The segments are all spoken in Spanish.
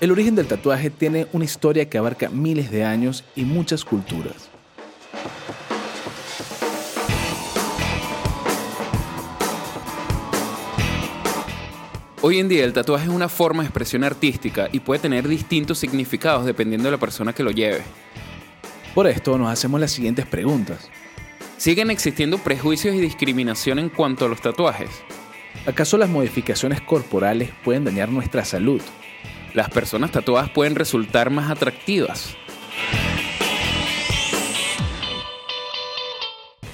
El origen del tatuaje tiene una historia que abarca miles de años y muchas culturas. Hoy en día el tatuaje es una forma de expresión artística y puede tener distintos significados dependiendo de la persona que lo lleve. Por esto nos hacemos las siguientes preguntas. ¿Siguen existiendo prejuicios y discriminación en cuanto a los tatuajes? ¿Acaso las modificaciones corporales pueden dañar nuestra salud? ¿Las personas tatuadas pueden resultar más atractivas?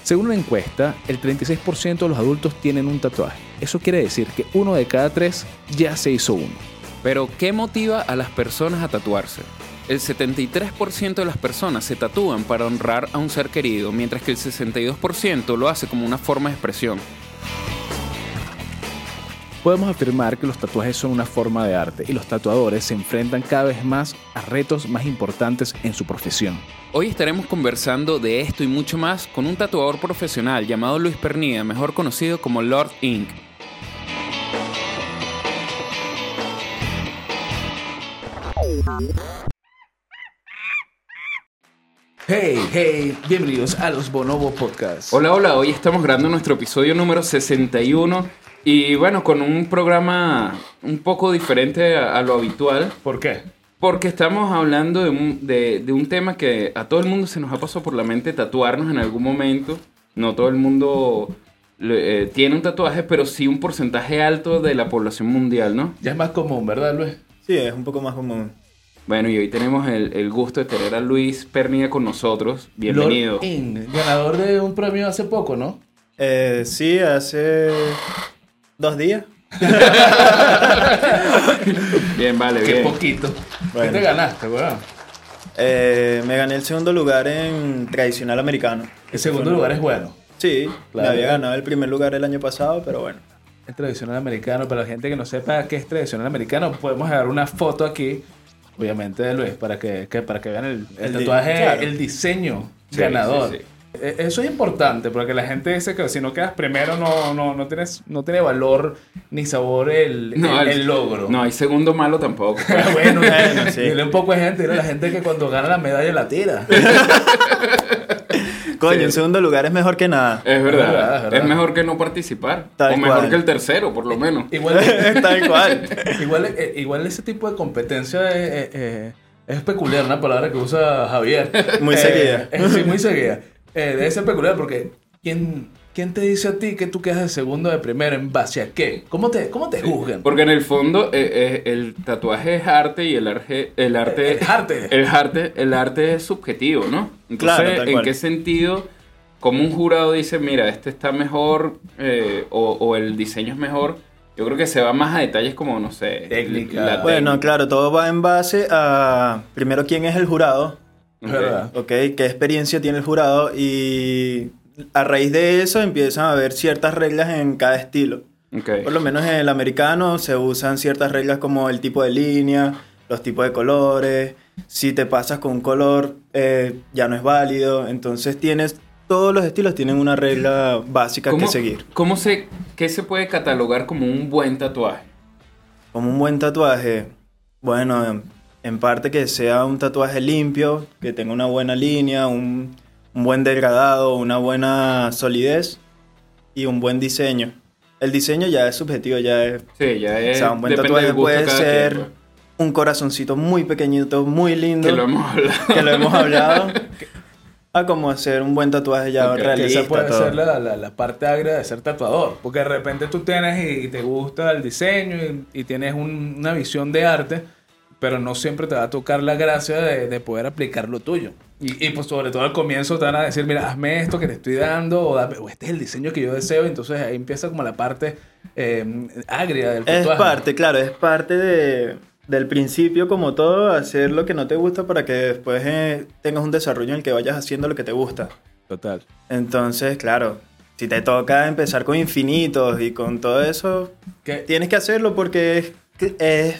Según una encuesta, el 36% de los adultos tienen un tatuaje. Eso quiere decir que uno de cada tres ya se hizo uno. Pero, ¿qué motiva a las personas a tatuarse? El 73% de las personas se tatúan para honrar a un ser querido, mientras que el 62% lo hace como una forma de expresión podemos afirmar que los tatuajes son una forma de arte y los tatuadores se enfrentan cada vez más a retos más importantes en su profesión. Hoy estaremos conversando de esto y mucho más con un tatuador profesional llamado Luis Pernilla, mejor conocido como Lord Inc. Hey, hey, bienvenidos a los Bonobo Podcast. Hola, hola, hoy estamos grabando nuestro episodio número 61 y bueno, con un programa un poco diferente a, lo habitual. ¿Por qué? Porque estamos hablando de un, de, un, tema que a todo el mundo se nos ha pasado por la mente tatuarnos en algún momento. No todo el mundo eh, tiene un tatuaje, pero sí un porcentaje alto de la población mundial, ¿no? Ya es más común, ¿verdad, Luis? Sí, es un poco más común. Bueno, y hoy tenemos el, gusto de tener a Luis Pernia con nosotros. Bienvenido. ganador de un premio hace poco, ¿no? Eh, sí, hace dos días. bien, vale, Qué poquito. ¿Qué te ganaste, weón? Eh, me gané el segundo lugar en tradicional americano. El segundo lugar es bueno. Sí, me había ganado el primer lugar el año pasado, pero bueno. Es tradicional americano, para la gente que no sepa qué es tradicional americano, podemos dar una foto aquí, obviamente de Luis, para que, para que vean el, tatuaje, el diseño ganador. E, eso es importante porque la gente dice que si no quedas primero no, no, no, tienes, no tiene valor ni sabor el, el, logro. No, hay segundo malo tampoco. bueno, bueno sí. un poco de gente, la gente que cuando gana la medalla la tira. Coño, en segundo lugar es mejor que nada. Es verdad. Es, mejor que no participar. o mejor que el tercero, por lo menos. Igual, igual. igual, eh, igual ese tipo de competencia es, es, peculiar, una palabra que usa Javier. Muy seguida. Eh, sí, muy seguida. Eh, debe ser peculiar porque ¿quién, ¿quién te dice a ti que tú quedas de segundo de primero en base a qué? ¿Cómo te, cómo te juzgan? Porque en el fondo eh, eh, el tatuaje es arte y el arte... El arte, el arte. El arte, el arte es subjetivo, ¿no? Entonces, ¿en qué sentido? Como un jurado dice, mira, este está mejor o, o el diseño es mejor, yo creo que se va más a detalles como, no sé, técnica. Bueno, claro, todo va en base a, primero, quién es el jurado, Ok, ¿qué experiencia tiene el jurado? Y a raíz de eso empiezan a haber ciertas reglas en cada estilo. Okay. Por lo menos en el americano se usan ciertas reglas como el tipo de línea, los tipos de colores. Si te pasas con un color, eh, ya no es válido. Entonces tienes todos los estilos tienen una regla básica que seguir. ¿Cómo se, qué se puede catalogar como un buen tatuaje? Como un buen tatuaje. Bueno, en parte que sea un tatuaje limpio, que tenga una buena línea, un, buen degradado, una buena solidez y un buen diseño. El diseño ya es subjetivo, ya es... Sí, ya es... O sea, un buen tatuaje puede ser un corazoncito muy pequeñito, muy lindo. Que lo hemos hablado. Que lo hemos hablado. a como hacer un buen tatuaje ya realista. esa puede ser la, la, parte agria de ser tatuador. Porque de repente tú tienes y, te gusta el diseño y, tienes una visión de arte pero no siempre te va a tocar la gracia de, poder aplicar lo tuyo. Y, pues sobre todo al comienzo te van a decir, mira, hazme esto que te estoy dando, o, este es el diseño que yo deseo, entonces ahí empieza como la parte eh, agria del. Es parte, claro, es parte de, del principio como todo, hacer lo que no te gusta para que después eh, tengas un desarrollo en el que vayas haciendo lo que te gusta. Total. Entonces, claro, si te toca empezar con infinitos y con todo eso, tienes que hacerlo porque es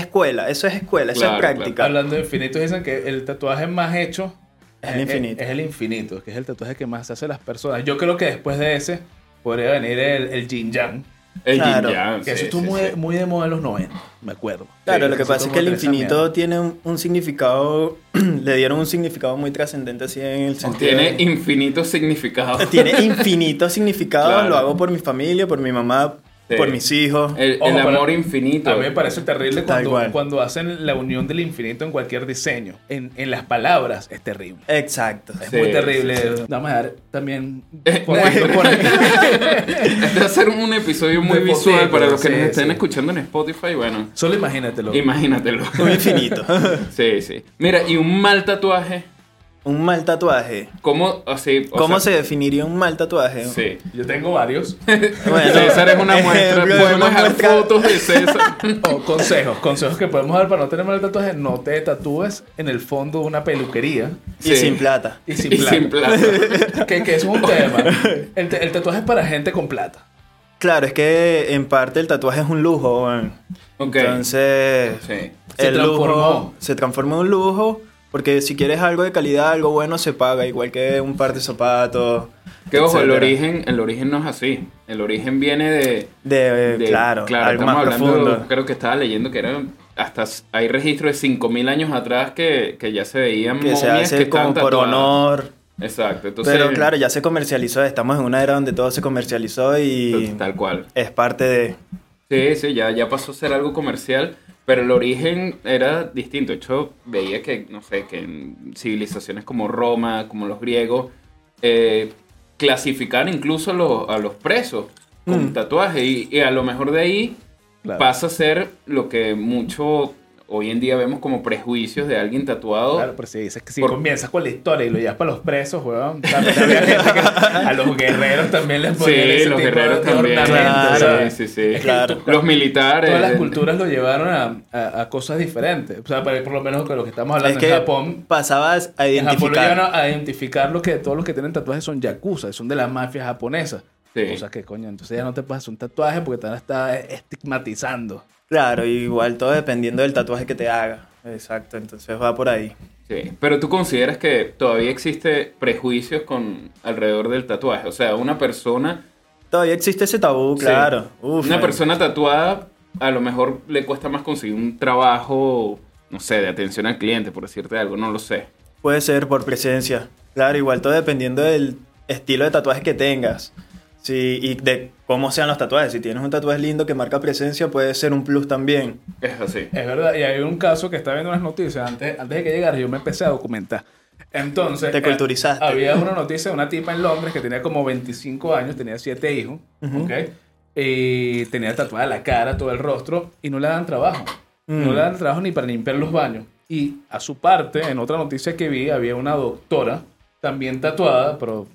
escuela, eso es escuela, eso es práctica. Hablando de infinitos, dicen que el tatuaje más hecho es el infinito. Es, el infinito, que es el tatuaje que más hace las personas. Yo creo que después de ese podría venir el, el Jin Yang. El Claro. yin yang, Que sí, eso estuvo sí, muy, sí. muy de moda en los 90, me acuerdo. Claro, Sí, lo que pasa es que el infinito mierda. tiene un, un significado, le dieron un significado muy trascendente así en el sentido Tiene de- infinitos significados. tiene infinito significado, Claro. lo hago por mi familia, por mi mamá, Sí. por mis hijos. El, Ojo, amor infinito. A mí me parece terrible cuando, cuando hacen la unión del infinito en cualquier diseño. En, en las palabras es terrible. Exacto. Es Sí, muy terrible. sí, Vamos a dar también. Por. Este va a ser un episodio muy De visual para los que sí, nos estén sí. escuchando en Spotify. Bueno, Solo imagínatelo. imagínatelo. Un infinito. Sí, sí. Mira, y un mal tatuaje. Un mal tatuaje. ¿Cómo, así, o ¿Cómo sea, se definiría un mal tatuaje? Sí. Yo tengo varios. Bueno, César es una muestra. Podemos dejar muestra- fotos de César. O consejos. Consejos que podemos dar para no tener mal tatuaje. No te tatúes en el fondo de una peluquería. Y Sí. sin plata. Y sin Y plata. sin plata. Que, que eso es un tema. El, el tatuaje es para gente con plata. Claro, es que en parte el tatuaje es un lujo. Entonces, Sí. Se el transformó. lujo se transforma en un lujo. Porque si quieres algo de calidad, algo bueno, se paga. Igual que un par de zapatos. Que ojo, el origen, el origen no es así. El origen viene de. De, de- claro, algo estamos más hablando, profundo. Creo que estaba leyendo que eran. Hasta hay registros de 5000 años atrás que, que ya se veían Que se hace que como por honor. Exacto. Entonces, Pero claro, ya se comercializó. Estamos en una era donde todo se comercializó y Tal cual. es parte de... Sí, sí, ya, ya pasó a ser algo comercial, pero el origen era distinto. De hecho, veía que, no sé, que en civilizaciones como Roma, como los griegos, eh, clasificaban incluso a los, a los presos con Mm. tatuaje y, y a lo mejor de ahí Claro. pasa a ser lo que mucho hoy en día vemos como prejuicios de alguien tatuado. Claro, pero si dices que si Por- comienzas con la historia y lo llevas para los presos, weón. También había gente que a los guerreros también les ponían Sí, ese los tipo guerreros de también. ornamentos, Claro. Sí, sí, sí. Es que Claro. tú- Los militares. Todas las culturas lo llevaron a, a- a cosas diferentes. O sea, por por lo menos con lo que estamos hablando Es que en Japón. pasabas a En Japón identificar. a, a identificar lo que todos los que tienen tatuajes son yakuza, son de la mafia japonesa. Sí. Cosas que, coño, entonces ya no te puedes hacer un tatuaje porque te van a estar estigmatizando. Claro, igual todo dependiendo del tatuaje que te haga. Exacto, entonces va por ahí. Sí, pero tú consideras que todavía existe prejuicios con alrededor del tatuaje, o sea, una persona, Todavía existe ese tabú, Sí. claro. Uf, una man. persona tatuada a lo mejor le cuesta más conseguir un trabajo, no sé, de atención al cliente, por decirte algo, no lo sé. Puede ser por presencia. Claro, igual todo dependiendo del estilo de tatuaje que tengas. Sí, y de cómo sean los tatuajes. Si tienes un tatuaje lindo que marca presencia, puede ser un plus también. Es así. Es verdad, y hay un caso que estaba viendo en las noticias antes, antes de que llegara, yo me empecé a documentar. Entonces, Te eh, culturizaste. había una noticia de una tipa en Londres que tenía como 25 años, tenía 7 hijos, Ujú. ¿ok? Y tenía tatuada la cara, todo el rostro, y no le dan trabajo. No Mm. le dan trabajo ni para limpiar los baños. Y a su parte, en otra noticia que vi, había una doctora también tatuada, pero,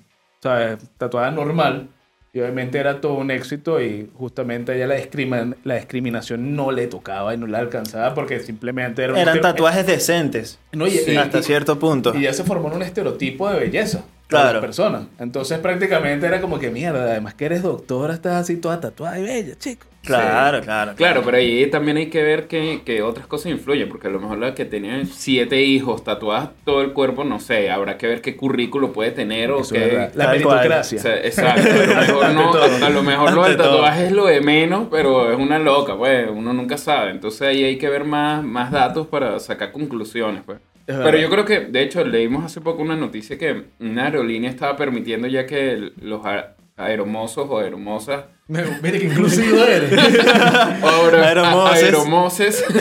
¿sabes? Tatuada normal. Y obviamente era todo un éxito y justamente a ella la, discrimin- la discriminación no le tocaba y no la alcanzaba porque simplemente era un Eran tatuajes decentes. No, y- Sí. y- hasta y- cierto punto. y ya se formó un estereotipo de belleza Claro. las personas. Entonces prácticamente era como que mierda, además que eres doctora, estás así toda tatuada y bella, chico. Claro, claro. Claro, pero ahí también hay que ver que, que otras cosas influyen, porque a lo mejor la que tenía siete hijos tatuadas todo el cuerpo, no sé, habrá que ver qué currículo puede tener o Eso qué... La meritocracia. O sea, exacto, a lo mejor, no, a, a lo mejor lo del tatuaje es lo de menos, pero es una loca, pues, uno nunca sabe. Entonces ahí hay que ver más, más datos para sacar conclusiones, pues. Pero yo creo que, de hecho, leímos hace poco una noticia que una aerolínea estaba permitiendo ya que el- los a- aeromosos o aeromosas Mira que inclusivo eres. Ahora, Aeromoses. aeromoses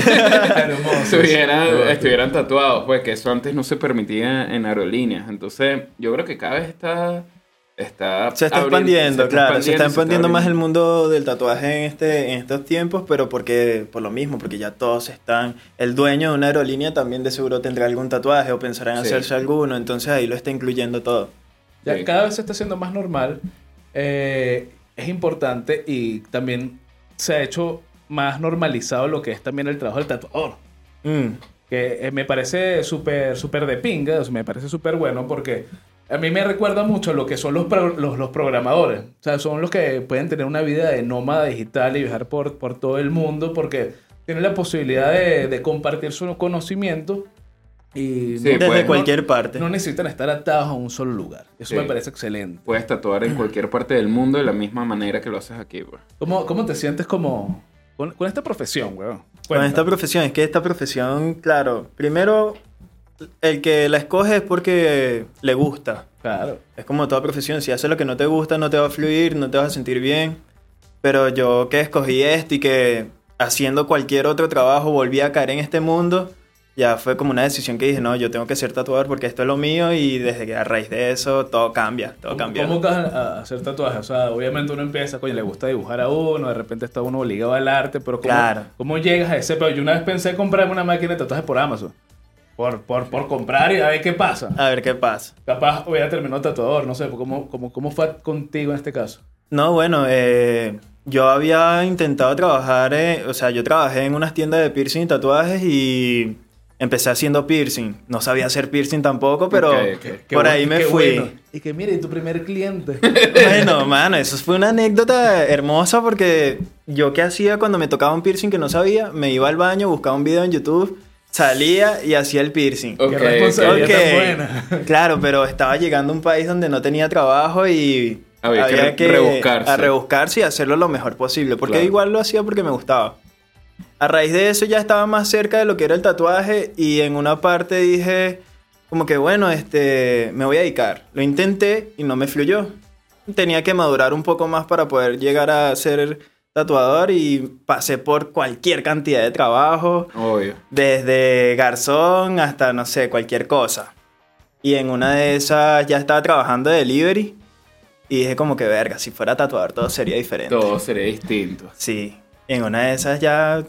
estuvieran, estuvieran tatuados, pues que eso antes no se permitía en aerolíneas. Entonces, yo creo que cada vez está. Está Se está abriendo- expandiendo, se está claro. Se está expandiendo más el mundo del tatuaje en, este, en estos tiempos, pero porque por lo mismo, porque ya todos están. El dueño de una aerolínea también de seguro tendrá algún tatuaje o pensará en Sí. hacerse alguno, entonces ahí lo está incluyendo todo. Ya Sí. cada vez se está haciendo más normal. eh, es importante y también se ha hecho más normalizado lo que es también el trabajo del tatuador. Mm, Que eh, me parece súper, súper de pinga, o sea, me parece súper bueno porque a mí me recuerda mucho lo que son los, pro- los, los programadores. O sea, son los que pueden tener una vida de nómada digital y viajar por, por todo el mundo porque tienen la posibilidad de, de compartir su conocimiento Y Sí, no- Desde pues, cualquier parte. no necesitan estar atados a un solo lugar. Eso Sí. me parece excelente. Puedes tatuar en cualquier parte del mundo de la misma manera que lo haces aquí, pues. ¿Cómo, cómo te sientes como con, con esta profesión, weón? Con esta profesión, es que esta profesión, claro, primero, el que la escoge es porque le gusta. Claro. Es como toda profesión, si haces lo que no te gusta, no te va a fluir, no te vas a sentir bien. Pero yo que escogí esto y que haciendo cualquier otro trabajo volví a caer en este mundo, ya fue como una decisión que dije, no, yo tengo que ser tatuador porque esto es lo mío y desde que a raíz de eso todo cambia, todo ¿Cómo, cambia. cómo a a hacer tatuajes? O sea, obviamente uno empieza, coño, le gusta dibujar a uno, de repente está uno obligado al arte, pero ¿cómo, Claro. ¿cómo llegas a ese? Pero yo una vez pensé comprarme una máquina de tatuajes por Amazon. Por, por, por comprar y a ver qué pasa. A ver qué pasa. Capaz hubiera terminado tatuador, no sé, ¿cómo, cómo, cómo fue contigo en este caso? No, bueno, eh, yo había intentado trabajar, eh, o sea, yo trabajé en unas tiendas de piercing y tatuajes y empecé haciendo piercing. No sabía hacer piercing tampoco, pero por ahí me fui. bueno. Y que mire, tu primer cliente. Bueno, mano, eso fue una anécdota hermosa porque yo qué hacía cuando me tocaba un piercing que no sabía, me iba al baño, buscaba un video en YouTube, salía y hacía el piercing. Ok, Qué responsabilidad Ok. tan buena. Claro, pero estaba llegando a un país donde no tenía trabajo y Había que re- rebuscarse. a rebuscarse y hacerlo lo mejor posible, porque Claro. igual lo hacía porque me gustaba. A raíz de eso ya estaba más cerca de lo que era el tatuaje y en una parte dije como que bueno, este, me voy a dedicar. Lo intenté y no me fluyó. Tenía que madurar un poco más para poder llegar a ser tatuador y pasé por cualquier cantidad de trabajo. Obvio. Desde garzón hasta, no sé, cualquier cosa. Y en una de esas ya estaba trabajando de delivery. Y dije como que, verga, si fuera tatuador todo sería diferente. Todo sería distinto. Sí. Y en una de esas ya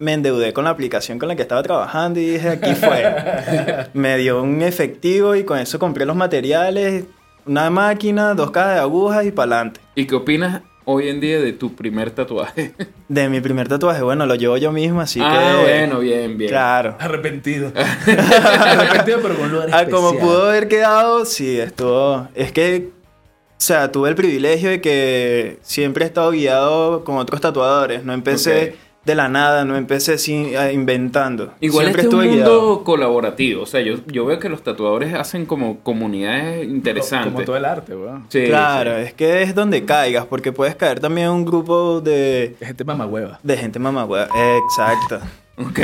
me endeudé con la aplicación con la que estaba trabajando y dije, aquí fue. me dio un efectivo y con eso compré los materiales, una máquina, dos cajas de agujas y para adelante. ¿Y qué opinas hoy en día de tu primer tatuaje? De mi primer tatuaje, bueno, lo llevo yo mismo, así ah, que... bueno, bien, bien. Claro. Arrepentido. Arrepentido, pero con lugar Ah, como especial. pudo haber quedado, sí, estuvo. Es que, o sea, tuve el privilegio de que siempre he estado guiado con otros tatuadores. No empecé. De la nada, no empecé sin, eh, inventando. Igual siempre este es un mundo guiado. colaborativo. O sea, yo, yo veo que los tatuadores hacen como comunidades interesantes. Como todo el arte, weón. Sí, Claro, sí. es que es donde caigas, porque puedes caer también en un grupo de, Es gente mamagüeva. de gente mamagüeva. Exacto. Ok.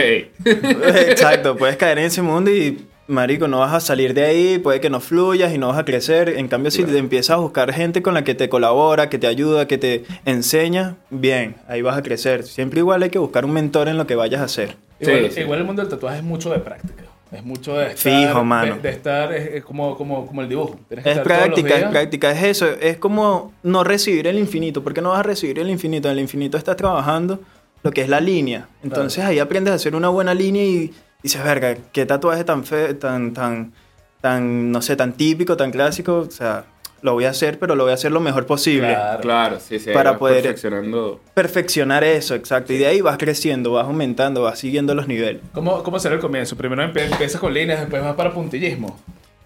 Exacto, puedes caer en ese mundo y, marico, no vas a salir de ahí, puede que no fluyas y no vas a crecer. En cambio, si Claro. te empiezas a buscar gente con la que te colabora, que te ayuda, que te enseña, bien, ahí vas a crecer. Siempre igual hay que buscar un mentor en lo que vayas a hacer. Igual, Sí, sí. igual el mundo del tatuaje es mucho de práctica. Es mucho de estar... Fijo, mano. De, de estar, es, es como, como, como el dibujo. Tienes que Es estar práctica, es práctica, es eso. Es como no recibir el infinito. ¿Por qué no vas a recibir el infinito? En el infinito estás trabajando lo que es la línea. Entonces ahí aprendes a hacer una buena línea y dices, verga, qué tatuaje tan fe tan, tan, tan, no sé, tan típico, tan clásico. O sea, lo voy a hacer, pero lo voy a hacer lo mejor posible. Claro. Claro, sí, sí. Para poder- perfeccionando. Perfeccionar eso, exacto. Y de ahí vas creciendo, vas aumentando, vas siguiendo los niveles. ¿Cómo, ¿Cómo será el comienzo? Primero empiezas con líneas, después vas para puntillismo.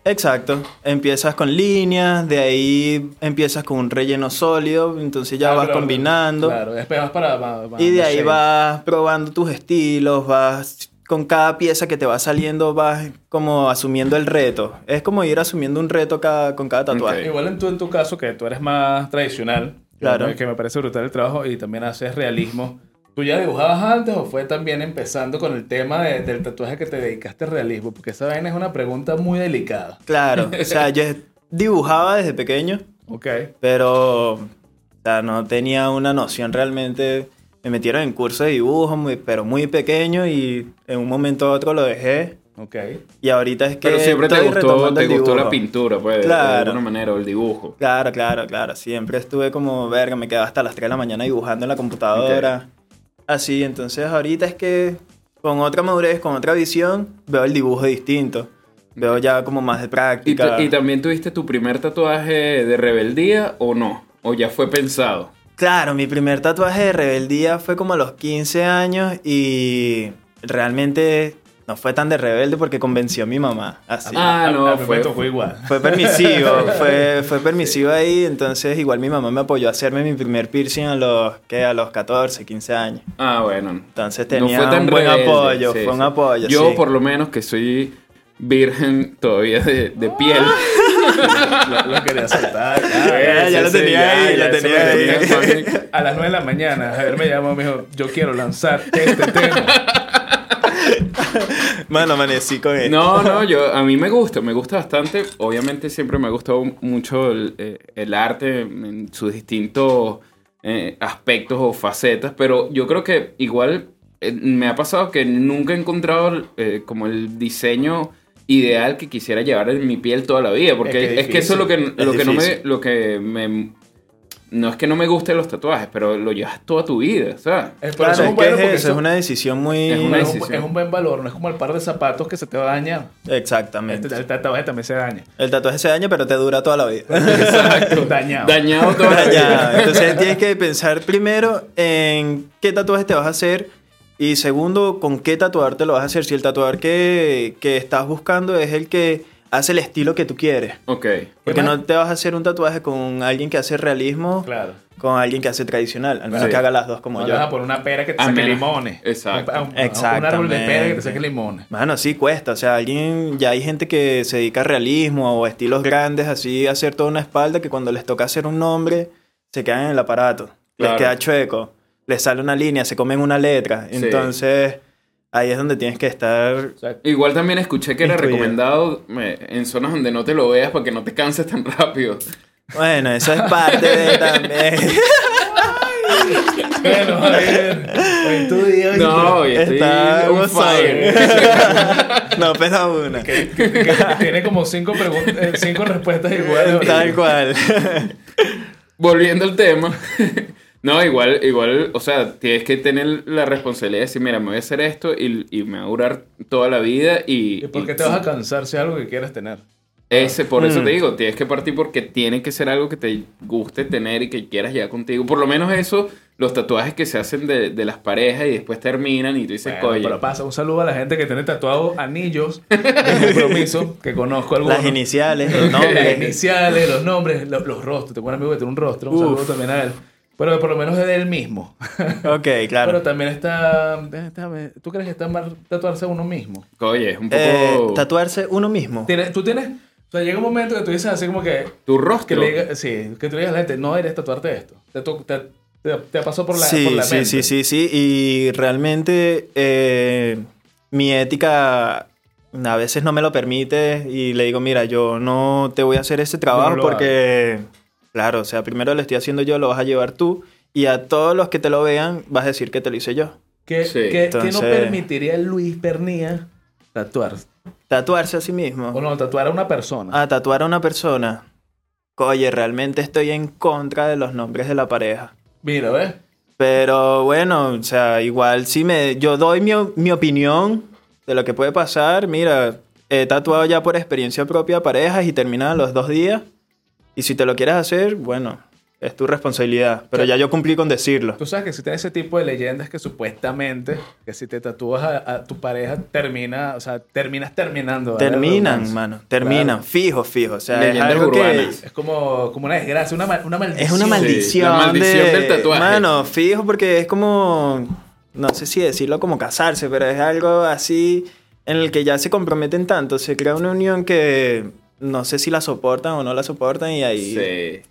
Exacto. Empiezas con líneas, de ahí empiezas con un relleno sólido, entonces ya Ah, vas claro, combinando. Claro, después vas para... Y de ahí shape. vas probando tus estilos, vas con cada pieza que te va saliendo, vas como asumiendo el reto. Es como ir asumiendo un reto cada, con cada tatuaje. Ok. Igual en tu, en tu caso, que tú eres más tradicional, Claro. que me parece brutal el trabajo y también haces realismo. ¿Tú ya dibujabas antes o fue también empezando con el tema de- del tatuaje que te dedicaste al realismo? Porque esa vaina es una pregunta muy delicada. Claro, o sea, yo dibujaba desde pequeño, Ok. pero o sea, no tenía una noción realmente. Me metieron en curso de dibujo, muy- pero muy pequeño y en un momento a otro lo dejé. Ok. Y ahorita es que Pero siempre te gustó, te gustó la pintura, pues, de Claro. alguna manera, o el dibujo. Claro, claro, claro. Siempre estuve como, verga, me quedaba hasta las 3 de la mañana dibujando en la computadora. Así, entonces ahorita es que con otra madurez, con otra visión, veo el dibujo distinto. Veo ya como más de ¿Y, práctica. y también tuviste tu primer tatuaje de rebeldía o no? ¿O ya fue pensado? Claro, mi primer tatuaje de rebeldía fue como a los 15 años y realmente no fue tan de rebelde porque convenció a mi mamá. Así. Ah, no, a fue- igual. Fue permisivo, fue, fue permisivo ahí, entonces igual mi mamá me apoyó a hacerme mi primer piercing a los, ¿qué? A los 14, 15 años. Ah, bueno. Entonces No tenía fue tan un buen rebelde, apoyo, sí, fue un sí. apoyo. Yo, sí. por lo menos, que soy virgen todavía de, de piel. Lo, lo quería soltar. Ya, ya lo tenía ahí, ya lo eso tenía ahí. A las 9 de la mañana, Javier me llamó y me dijo, yo quiero lanzar este tema. Mano, amanecí con él. No, no, yo, a mí me gusta, me gusta bastante. Obviamente siempre me ha gustado mucho el, eh, el arte en sus distintos eh, aspectos o facetas, pero yo creo que igual eh, me ha pasado que nunca he encontrado eh, como el diseño ideal que quisiera llevar en mi piel toda la vida, porque Es es que que, es eso es lo que, lo que no me... Lo que me no es que no me gusten los tatuajes, pero lo llevas toda tu vida, ¿sabes? Es, Claro, es es que es porque eso, eso es una decisión muy... Es una un- decisión. es un buen valor, no es como el par de zapatos que se te va a dañar. Exactamente. Este- el tatuaje también se daña. El tatuaje se daña, pero te dura toda la vida. Exacto. Dañado. Dañado toda la vida. Ya, Entonces tienes que pensar primero en qué tatuaje te vas a hacer y segundo, con qué tatuador te lo vas a hacer. Si el tatuador que, que estás buscando es el que hace el estilo que tú quieres. Ok. Porque no te vas a hacer un tatuaje con alguien que hace realismo, Claro. con alguien que hace tradicional. Al menos Sí. que haga las dos como No yo. vas a poner una pera que te A saque menos- limones. Exacto. Un, un- un árbol de pera que te saque Exactamente. limones. Mano, sí cuesta. O sea, alguien, ya hay gente que se dedica a realismo o estilos grandes, así, a hacer toda una espalda que cuando les toca hacer un nombre, se quedan en el aparato. Claro. Les queda chueco. Les sale una línea, se comen una letra. Sí. Entonces, ahí es donde tienes que estar. O sea, Igual también escuché que era Incluido. recomendado en zonas donde no te lo veas para que no te canses tan rápido. Bueno, eso es parte de también. bueno, Javier. Hoy tu día, ¿viste? No, hoy estoy Está on fire. no, pesa una. Que, que- que tiene como cinco, eh, cinco respuestas iguales. Tal cual. Volviendo al tema. No, igual, igual, o sea, tienes que tener la responsabilidad de decir, mira, me voy a hacer esto y, y me va a durar toda la vida y... ¿Y por qué y- te vas a cansar si es algo que quieres tener? Ese, por eso Mm. te digo, tienes que partir porque tiene que ser algo que te guste tener y que quieras llevar contigo. Por lo menos eso, los tatuajes que se hacen de, de las parejas y después terminan y tú dices, Bueno, coño. pero pasa, un saludo a la gente que tiene tatuados anillos de compromiso, que conozco algunos. Las iniciales, los Las nombres. iniciales, los nombres, lo- los, rostros. Tengo un amigo que tiene un rostro, un Uf. saludo también a él. Pero por lo menos es de él mismo. Ok, claro. Pero también está, déjame- ¿Tú crees que está mal tatuarse uno mismo? Oye, es un poco... Eh, tatuarse uno mismo. Tienes- Tú tienes... O sea, llega un momento que tú dices así como que... tu Que rostro. diga- sí, que tú le digas a la gente, no deberías tatuarte esto. Te, to- te, te, te pasó por la, sí, por la sí, mente. sí, sí, sí. Y realmente eh, mi ética a veces no me lo permite y le digo, mira, yo no te voy a hacer ese trabajo porque, claro, o sea, primero lo estoy haciendo yo, lo vas a llevar tú y a todos los que te lo vean vas a decir que te lo hice yo. ¿Qué, Sí. qué- qué no permitiría Luis Pernía tatuar? Tatuarse a sí mismo. O no, tatuar a una persona. A tatuar a una persona. Oye, realmente estoy en contra de los nombres de la pareja. Mira, ¿ves? Pero bueno, o sea, igual si me, yo doy mi, mi opinión de lo que puede pasar. Mira, he tatuado ya por experiencia propia parejas y terminan los dos días. Y si te lo quieres hacer, bueno, es tu responsabilidad. Pero ya yo cumplí con decirlo. Tú sabes que existen ese tipo de leyendas que supuestamente, que si te tatúas a, a tu pareja, termina, o sea, terminas terminando. ¿vale? Terminan, mano. Terminan, Claro. fijo, fijo. O sea, es Leyendas algo que... Es como, como una desgracia, una, una maldición. Es una maldición. la maldición de- del tatuaje. Mano, fijo, porque es como. No sé si decirlo como casarse, pero es algo así en el que ya se comprometen tanto. Se crea una unión que no sé si la soportan o no la soportan y ahí. Sí.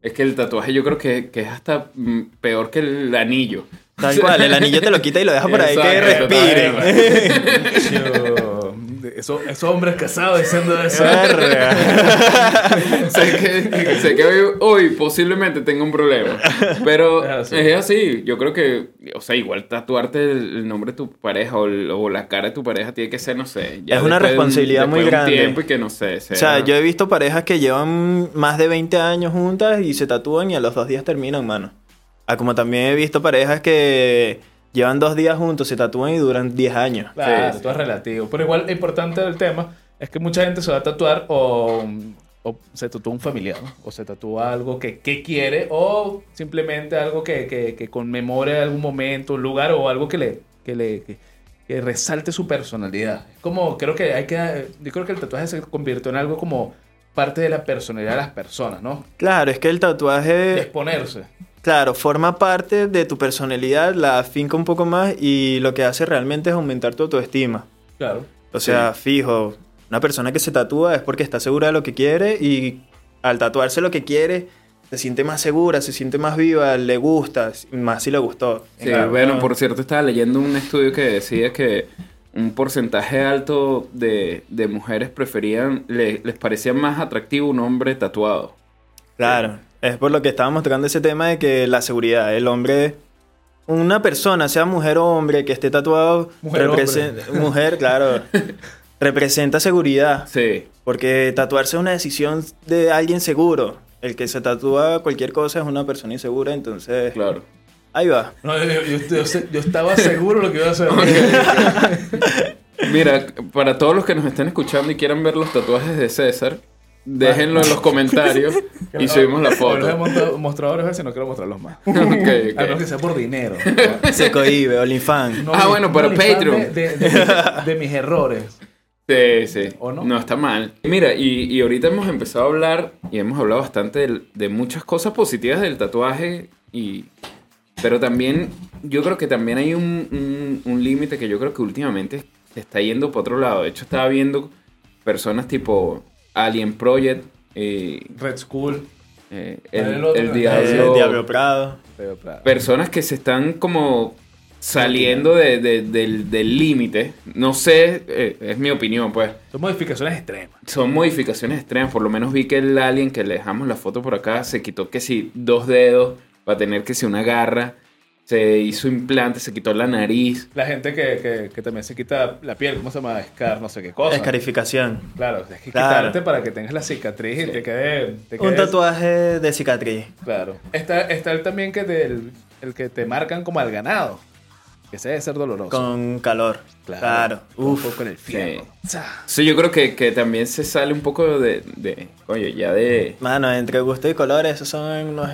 Es que el tatuaje yo creo que, que es hasta mm, peor que el anillo. Tal cual, el anillo te lo quita y lo deja por ahí que Exacto, respire. Yo- Esos, hombres casados diciendo eso. Sé que, sé que hoy, hoy posiblemente tenga un problema. Pero Es así. es así. Yo creo que, o sea, igual tatuarte el, el nombre de tu pareja o, el- o la cara de tu pareja tiene que ser, no sé. ya Es una después de un- responsabilidad muy después de un grande. tiempo y que no sé. O sea, sea- yo he visto parejas que llevan más de 20 años juntas y se tatúan y a los dos días terminan, mano. Ah, como también he visto parejas que llevan dos días juntos, se tatúan y duran 10 años. Claro, Sí, todo es relativo. Pero igual, lo importante del tema es que mucha gente se va a tatuar o, o se tatúa un familiar, ¿no? o se tatúa algo que, que quiere, o simplemente algo que, que, que conmemore algún momento, un lugar, o algo que le, que le que, que resalte su personalidad. Es como, creo que hay que, yo creo que el tatuaje se convirtió en algo como parte de la personalidad de las personas, ¿no? Claro, es que el De tatuaje, exponerse. Claro, forma parte de tu personalidad, la afinca un poco más y lo que hace realmente es aumentar tu autoestima. Claro. O sea, fijo, Una persona que se tatúa es porque está segura de lo que quiere y al tatuarse lo que quiere se siente más segura, se siente más viva, le gusta, más si le gustó. Sí, bueno, por cierto, estaba leyendo un estudio que decía que un porcentaje alto de, de mujeres preferían, le- les parecía más atractivo un hombre tatuado. Claro, es por lo que estábamos tocando ese tema de que la seguridad, el hombre, una persona, sea mujer o hombre, que esté tatuado, Mujer, mujer, claro, representa seguridad, Sí, porque tatuarse es una decisión de alguien seguro. El que se tatúa cualquier cosa es una persona insegura, entonces claro. ahí va. No, yo, yo- yo- yo- yo estaba seguro lo que iba a hacer. Mira, para todos los que nos estén escuchando y quieran ver los tatuajes de César, déjenlo en los comentarios y subimos la Los he foto. mostrado, mostrado varias veces y no quiero mostrarlos más. Ok, A no ok. que sea por dinero. Se cohibe, OnlyFans. No, Ah, bueno, para no, Patreon. De, de- de- de mis errores. Sí, sí. ¿O no? está mal. Mira, y, y ahorita hemos empezado a hablar y hemos hablado bastante del- de, muchas cosas positivas del tatuaje y... Pero también, yo creo que también hay un, un- un límite que yo creo que últimamente se está yendo para otro lado. De hecho, estaba viendo personas tipo Alien Project, eh, Red School. eh, El Diablo, Diablo Prado. personas que se están como saliendo de- de- del del límite. No sé, eh, es mi opinión, pues. Son modificaciones extremas. Son modificaciones extremas. Por lo menos vi que el alien que le dejamos la foto por acá se quitó que si dos dedos para tener que si una garra. Se hizo implante, se quitó la nariz. La gente que, que, que también se quita la piel, ¿cómo se llama? Scar, no sé qué cosa. Escarificación. Claro, es que Claro. quitarte para que tengas la cicatriz y te quede. Te Un quedes- tatuaje de cicatriz. Claro. Está, está el también que te, el, el que te marcan como al ganado. Que ese debe ser doloroso. Con calor. Claro. Un Uf. poco en el fierro. Cha. Sí, yo creo que, que también se sale un poco de, de coño, ya de... Mano, entre gusto y colores, esos son unos...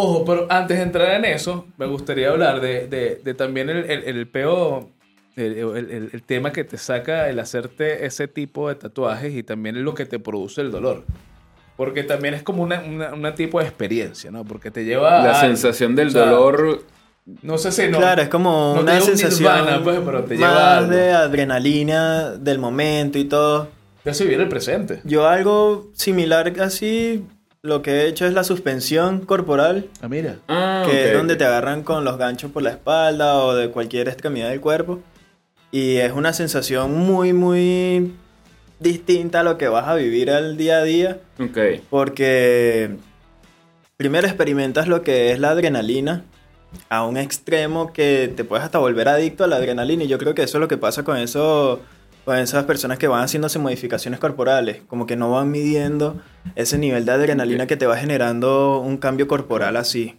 Ojo, pero antes de entrar en eso, me gustaría hablar de, de, de también el, el, el peo, el, el- tema que te saca el hacerte ese tipo de tatuajes y también lo que te produce el dolor. Porque también es como una, una, una tipo de experiencia, ¿no? Porque te lleva La a- sensación del o sea, dolor... No sé si no. claro, es como no te una lleva un sensación nirvana, pues, pero te lleva más algo. de adrenalina del momento y todo. Te hace vivir el presente. Yo algo similar así, lo que he hecho es la suspensión corporal, Ah, mira. Ah, que es donde te agarran con los ganchos por la espalda o de cualquier extremidad del cuerpo. Y es una sensación muy, muy distinta a lo que vas a vivir al día a día. Ok. Porque primero experimentas lo que es la adrenalina a un extremo que te puedes hasta volver adicto a la adrenalina. Y yo creo que eso es lo que pasa con eso, con esas personas que van haciéndose modificaciones corporales. Como que no van midiendo ese nivel de adrenalina que te va generando un cambio corporal así.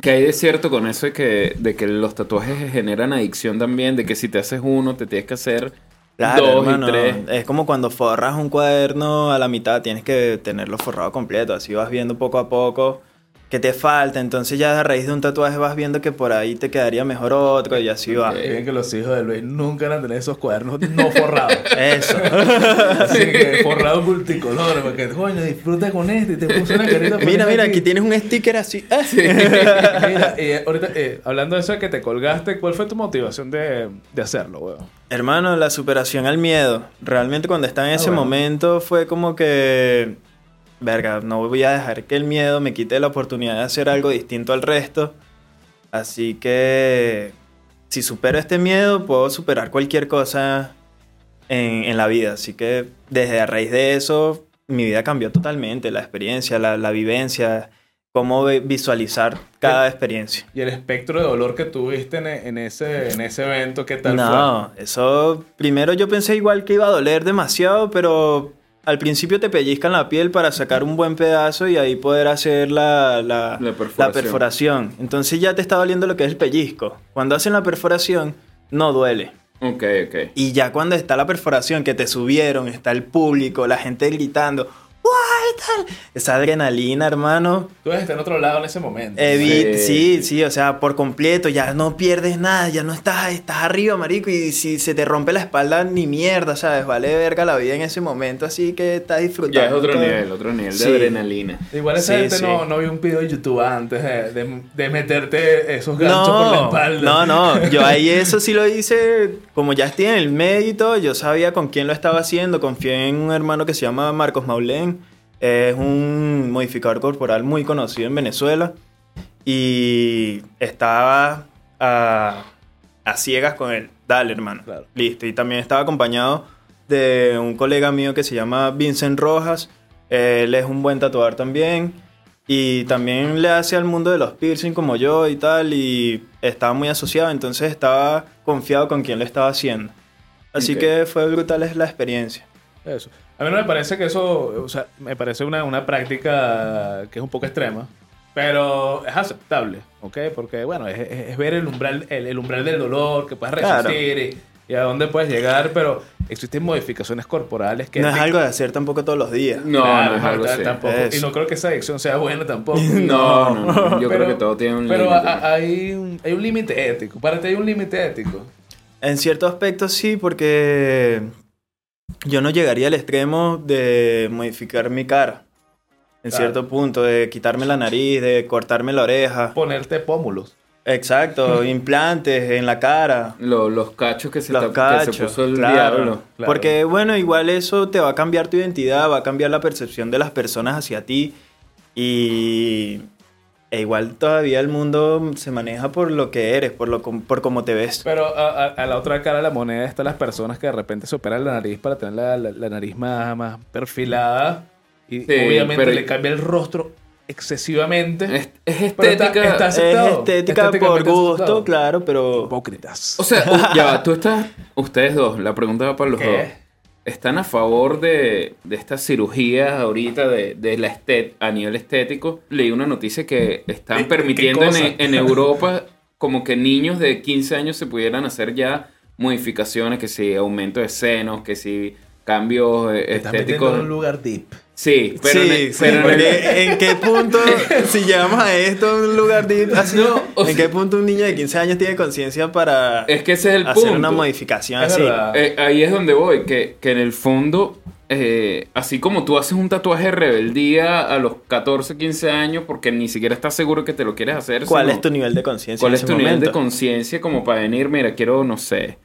Que hay de cierto con eso de que, de que los tatuajes generan adicción también, de que si te haces uno, te tienes que hacer Claro, dos hermano, y tres. es como cuando forras un cuaderno a la mitad, tienes que tenerlo forrado completo, así vas viendo poco a poco que te falta, entonces ya a raíz de un tatuaje vas viendo que por ahí te quedaría mejor otro y así va. Bien que los hijos de Luis nunca van a tener esos cuadernos no forrados. Eso. Así que forrados multicolores, porque coño, disfruta con este y te puse una carita mira, feliz mira, aquí tienes un sticker así. Ah. Mira, eh, ahorita, eh, hablando de eso de que te colgaste, ¿cuál fue tu motivación de, de hacerlo, weón? Hermano, la superación al miedo. Realmente cuando estaba en Ah, ese bueno. momento fue como que, verga, no voy a dejar que el miedo me quite la oportunidad de hacer algo distinto al resto. Así que, si supero este miedo, puedo superar cualquier cosa en, en la vida. Así que desde a raíz de eso, mi vida cambió totalmente. La experiencia, la, la vivencia, cómo visualizar cada experiencia. Y el espectro de dolor que tuviste en, en ese, en ese evento, ¿qué tal No, eso primero yo pensé igual que iba a doler demasiado, pero al principio te pellizcan la piel para sacar un buen pedazo y ahí poder hacer la, la, La la perforación. perforación. Entonces ya te está doliendo lo que es el pellizco. Cuando hacen la perforación, no duele. Ok, ok. Y ya cuando está la perforación, que te subieron, está el público, la gente gritando, Esa adrenalina, hermano. Tú debes estar en otro lado en ese momento. Evi- Sí. sí, sí, o sea, por completo, ya no pierdes nada, ya no estás, estás arriba, marico, y si se te rompe la espalda, ni mierda, ¿sabes? Vale verga la vida en ese momento, así que estás disfrutando. Ya es otro todo. nivel, otro nivel de Sí. adrenalina. Igual esa Sí, gente sí. No, no vio un video de YouTube antes de, de- de meterte esos ganchos por la espalda. no, no, yo ahí eso sí lo hice, como ya estoy en el medio y todo, yo sabía con quién lo estaba haciendo, confié en un hermano que se llama Marcos Maulén, es un modificador corporal muy conocido en Venezuela y estaba a, a ciegas con él, dale hermano, Claro. listo, y también estaba acompañado de un colega mío que se llama Vincent Rojas, él es un buen tatuador también. Y también le hace al mundo de los piercing como yo y tal. Y estaba muy asociado, entonces estaba confiado con quien lo estaba haciendo. Así que fue brutal es la experiencia. Eso. A mí no me parece que eso, o sea, me parece una, una práctica que es un poco extrema, pero es aceptable, ¿ok? Porque, bueno, es, ver el umbral, el, el umbral del dolor que puedes Claro. resistir y, y a dónde puedes llegar, pero existen modificaciones corporales que... no es algo de hacer tampoco todos los días. No, Claro, no es algo así. tampoco. Y no creo que esa adicción sea buena tampoco. No, no, no, yo creo Pero- que todo tiene un Pero límite. a- hay un, hay un límite ético. Para ti hay un límite ético. En cierto aspecto sí, porque yo no llegaría al extremo de modificar mi cara. En Claro. cierto punto, de quitarme la nariz, de cortarme la oreja. Ponerte pómulos. Exacto, implantes en la cara. Lo- los cachos que se, Los tap- que cachos, se puso el claro. diablo. Claro. Porque, bueno, igual eso te va a cambiar tu identidad, va a cambiar la percepción de las personas hacia ti. Y. E igual todavía el mundo se maneja por lo que eres, por, lo, com- por cómo te ves. Pero a, a- a la otra cara de la moneda están las personas que de repente se operan la nariz para tener la, la- la nariz más, más perfilada. Y Sí, obviamente pero- le cambia el rostro excesivamente. Es, es está- estética. está- Es aceptado. estética por gusto, aceptado. claro, pero. Hipócritas. O sea, ya va, tú estás. Ustedes dos, la pregunta va para los ¿Qué? dos. ¿Están a favor de, de estas cirugías ahorita de, de la estet a nivel estético? Leí una noticia que ¿Qué- están permitiendo en, Europa como que niños de 15 años se pudieran hacer ya modificaciones, que si aumento de senos, que si cambios eh, Te metiendo en un estéticos. lugar deep. Sí, pero, sí, en sí, pero en el- porque ¿en qué punto, si llegamos a esto, un lugar deep así, No, o ¿en sea- qué punto un niño de 15 años tiene conciencia para es que ese es el hacer punto. una modificación Es así? Eh, ahí es donde voy, que, que en el fondo, eh, así como tú haces un tatuaje de rebeldía a los 14, 15 años porque ni siquiera estás seguro que te lo quieres hacer. ¿Cuál sino- es tu nivel de conciencia? ¿Cuál en es ese tu nivel de conciencia como para venir, mira, quiero, no sé,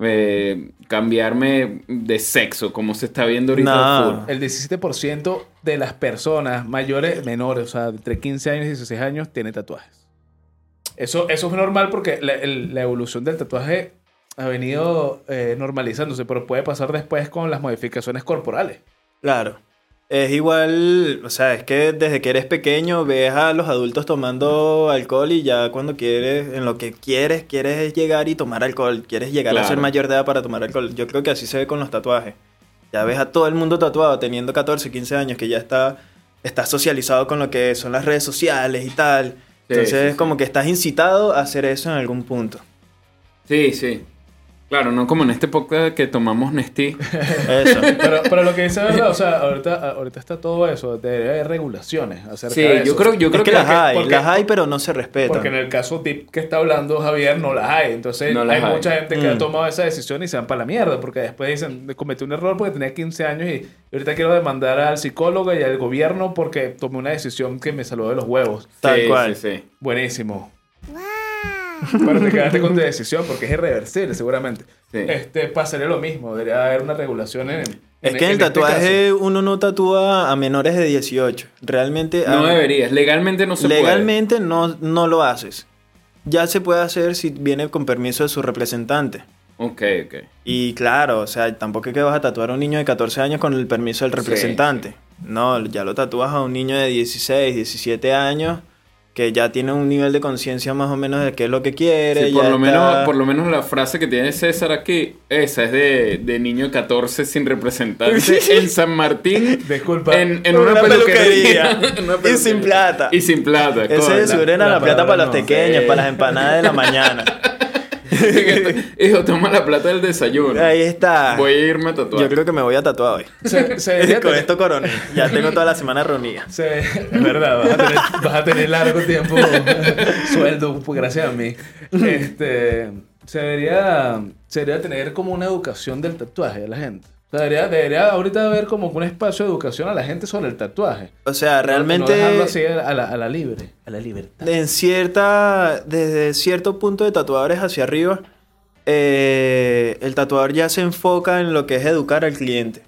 eh, cambiarme de sexo, como se está viendo ahorita No. full? El 17% de las personas mayores, menores, o sea, entre 15 años y 16 años, tiene tatuajes. Eso, eso es normal porque la, el- la evolución del tatuaje ha venido eh, normalizándose, pero puede pasar después con las modificaciones corporales. Claro. Es igual, o sea, es que desde que eres pequeño ves a los adultos tomando alcohol y ya cuando quieres, en lo que quieres, quieres llegar y tomar alcohol, quieres llegar a ser mayor de edad para tomar alcohol. Yo creo que así se ve con los tatuajes. Ya ves a todo el mundo tatuado teniendo 14, 15 años que ya está, está socializado con lo que son las redes sociales y tal. Entonces sí, es sí. como que estás incitado a hacer eso en algún punto. Sí, sí. Claro, no como en este podcast que tomamos Nestí. Eso. Pero, pero lo que dice es verdad, o sea, ahorita, ahorita está todo eso, debe haber regulaciones acerca Sí, de eso. yo creo, yo es creo que, que, las hay, porque- las hay, pero no se respetan. Porque en el caso tip que está hablando Javier no las hay. Entonces No hay, hay. mucha gente que ha Mm. tomado esa decisión y se van para la mierda. Porque después dicen, cometí un error porque tenía 15 años y ahorita quiero demandar al psicólogo y al gobierno porque tomé una decisión que me salvó de los huevos. Tal Sí, cual. sí, sí. Buenísimo. Pero te quedaste con tu decisión porque es irreversible seguramente. Sí. Este, pasaría lo mismo. Debería haber una regulación en... Es que en el este tatuaje uno no tatúa a menores de 18. Realmente. No a- deberías, legalmente no se legalmente no, no lo haces. Ya se puede hacer si viene con permiso de su representante. puede. Ok, ok. Y claro, o sea, tampoco es que vas a tatuar a un niño de 14 años con el permiso del representante. No, ya lo tatúas a un niño de 16, 17 años que ya tiene un nivel de conciencia más o menos de qué es lo que quiere. Sí, por, ya lo está- menos, por lo menos la frase que tiene César aquí, esa es de, de niño de 14 sin representante en San Martín. Disculpa. En, en una, Una peluquería. Y sin plata. Y sin plata. Ese es su la, la la plata para los no. pequeños, Sí. para las empanadas de la mañana. Hijo, toma la plata del desayuno. Ahí está. Voy a irme a tatuar. Yo creo que me voy a tatuar hoy. Se, se debería Con tener- esto coroné. Ya tengo toda la semana reunida. se- es verdad, vas a, tener, vas a tener largo tiempo sueldo, pues, gracias a mí. Este, se debería, se debería tener como una educación del tatuaje de la gente. O sea, debería, debería ahorita haber como un espacio de educación a la gente sobre el tatuaje. O sea, No realmente... dejarlo así a la, a la libre. A la libertad. En cierta, desde cierto punto de tatuadores hacia arriba, eh, el tatuador ya se enfoca en lo que es educar al cliente.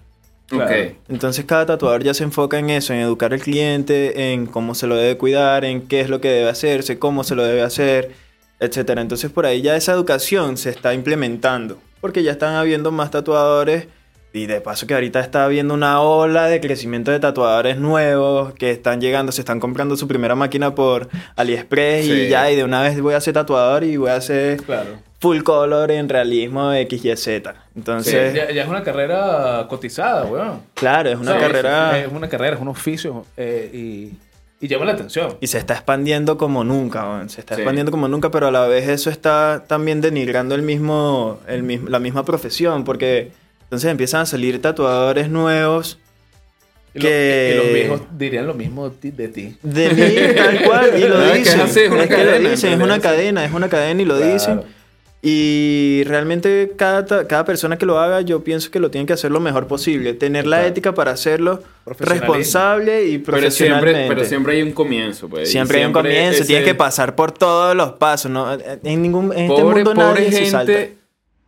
Claro. Ok. Entonces cada tatuador ya se enfoca en eso, en educar al cliente, en cómo se lo debe cuidar, en qué es lo que debe hacerse, cómo se lo debe hacer, etcétera. Entonces por ahí ya esa educación se está implementando, porque ya están habiendo más tatuadores y de paso que ahorita está habiendo una ola de crecimiento de tatuadores nuevos que están llegando, se están comprando su primera máquina por AliExpress Sí. y ya y de una vez voy a ser tatuador y voy a hacer Claro. full color en realismo XYZ. Sí, Entonces, ya, ya es una carrera cotizada, weón. claro, es una carrera... Es una carrera, es un oficio eh, y, y llama la atención. Y se está expandiendo como nunca, weón. se está expandiendo como nunca, pero a la vez eso está también denigrando el mismo, el mismo, la misma profesión, porque entonces empiezan a salir tatuadores nuevos que- y los viejos dirían lo mismo de ti. de ti. de mí, tal cual, y lo No, es que es dicen. una que lo cadena, dicen, en es una cadena, es una cadena y lo Claro. dicen. Y realmente cada, cada persona que lo haga, yo pienso que lo tiene que hacer lo mejor posible. Tener la Claro. ética para hacerlo responsable y Pero profesionalmente. siempre, pero siempre hay un comienzo, pues. y Siempre hay un comienzo, ese- tienes que pasar por todos los pasos, ¿no? En ningún en este Pobre, mundo pobre nadie se salta.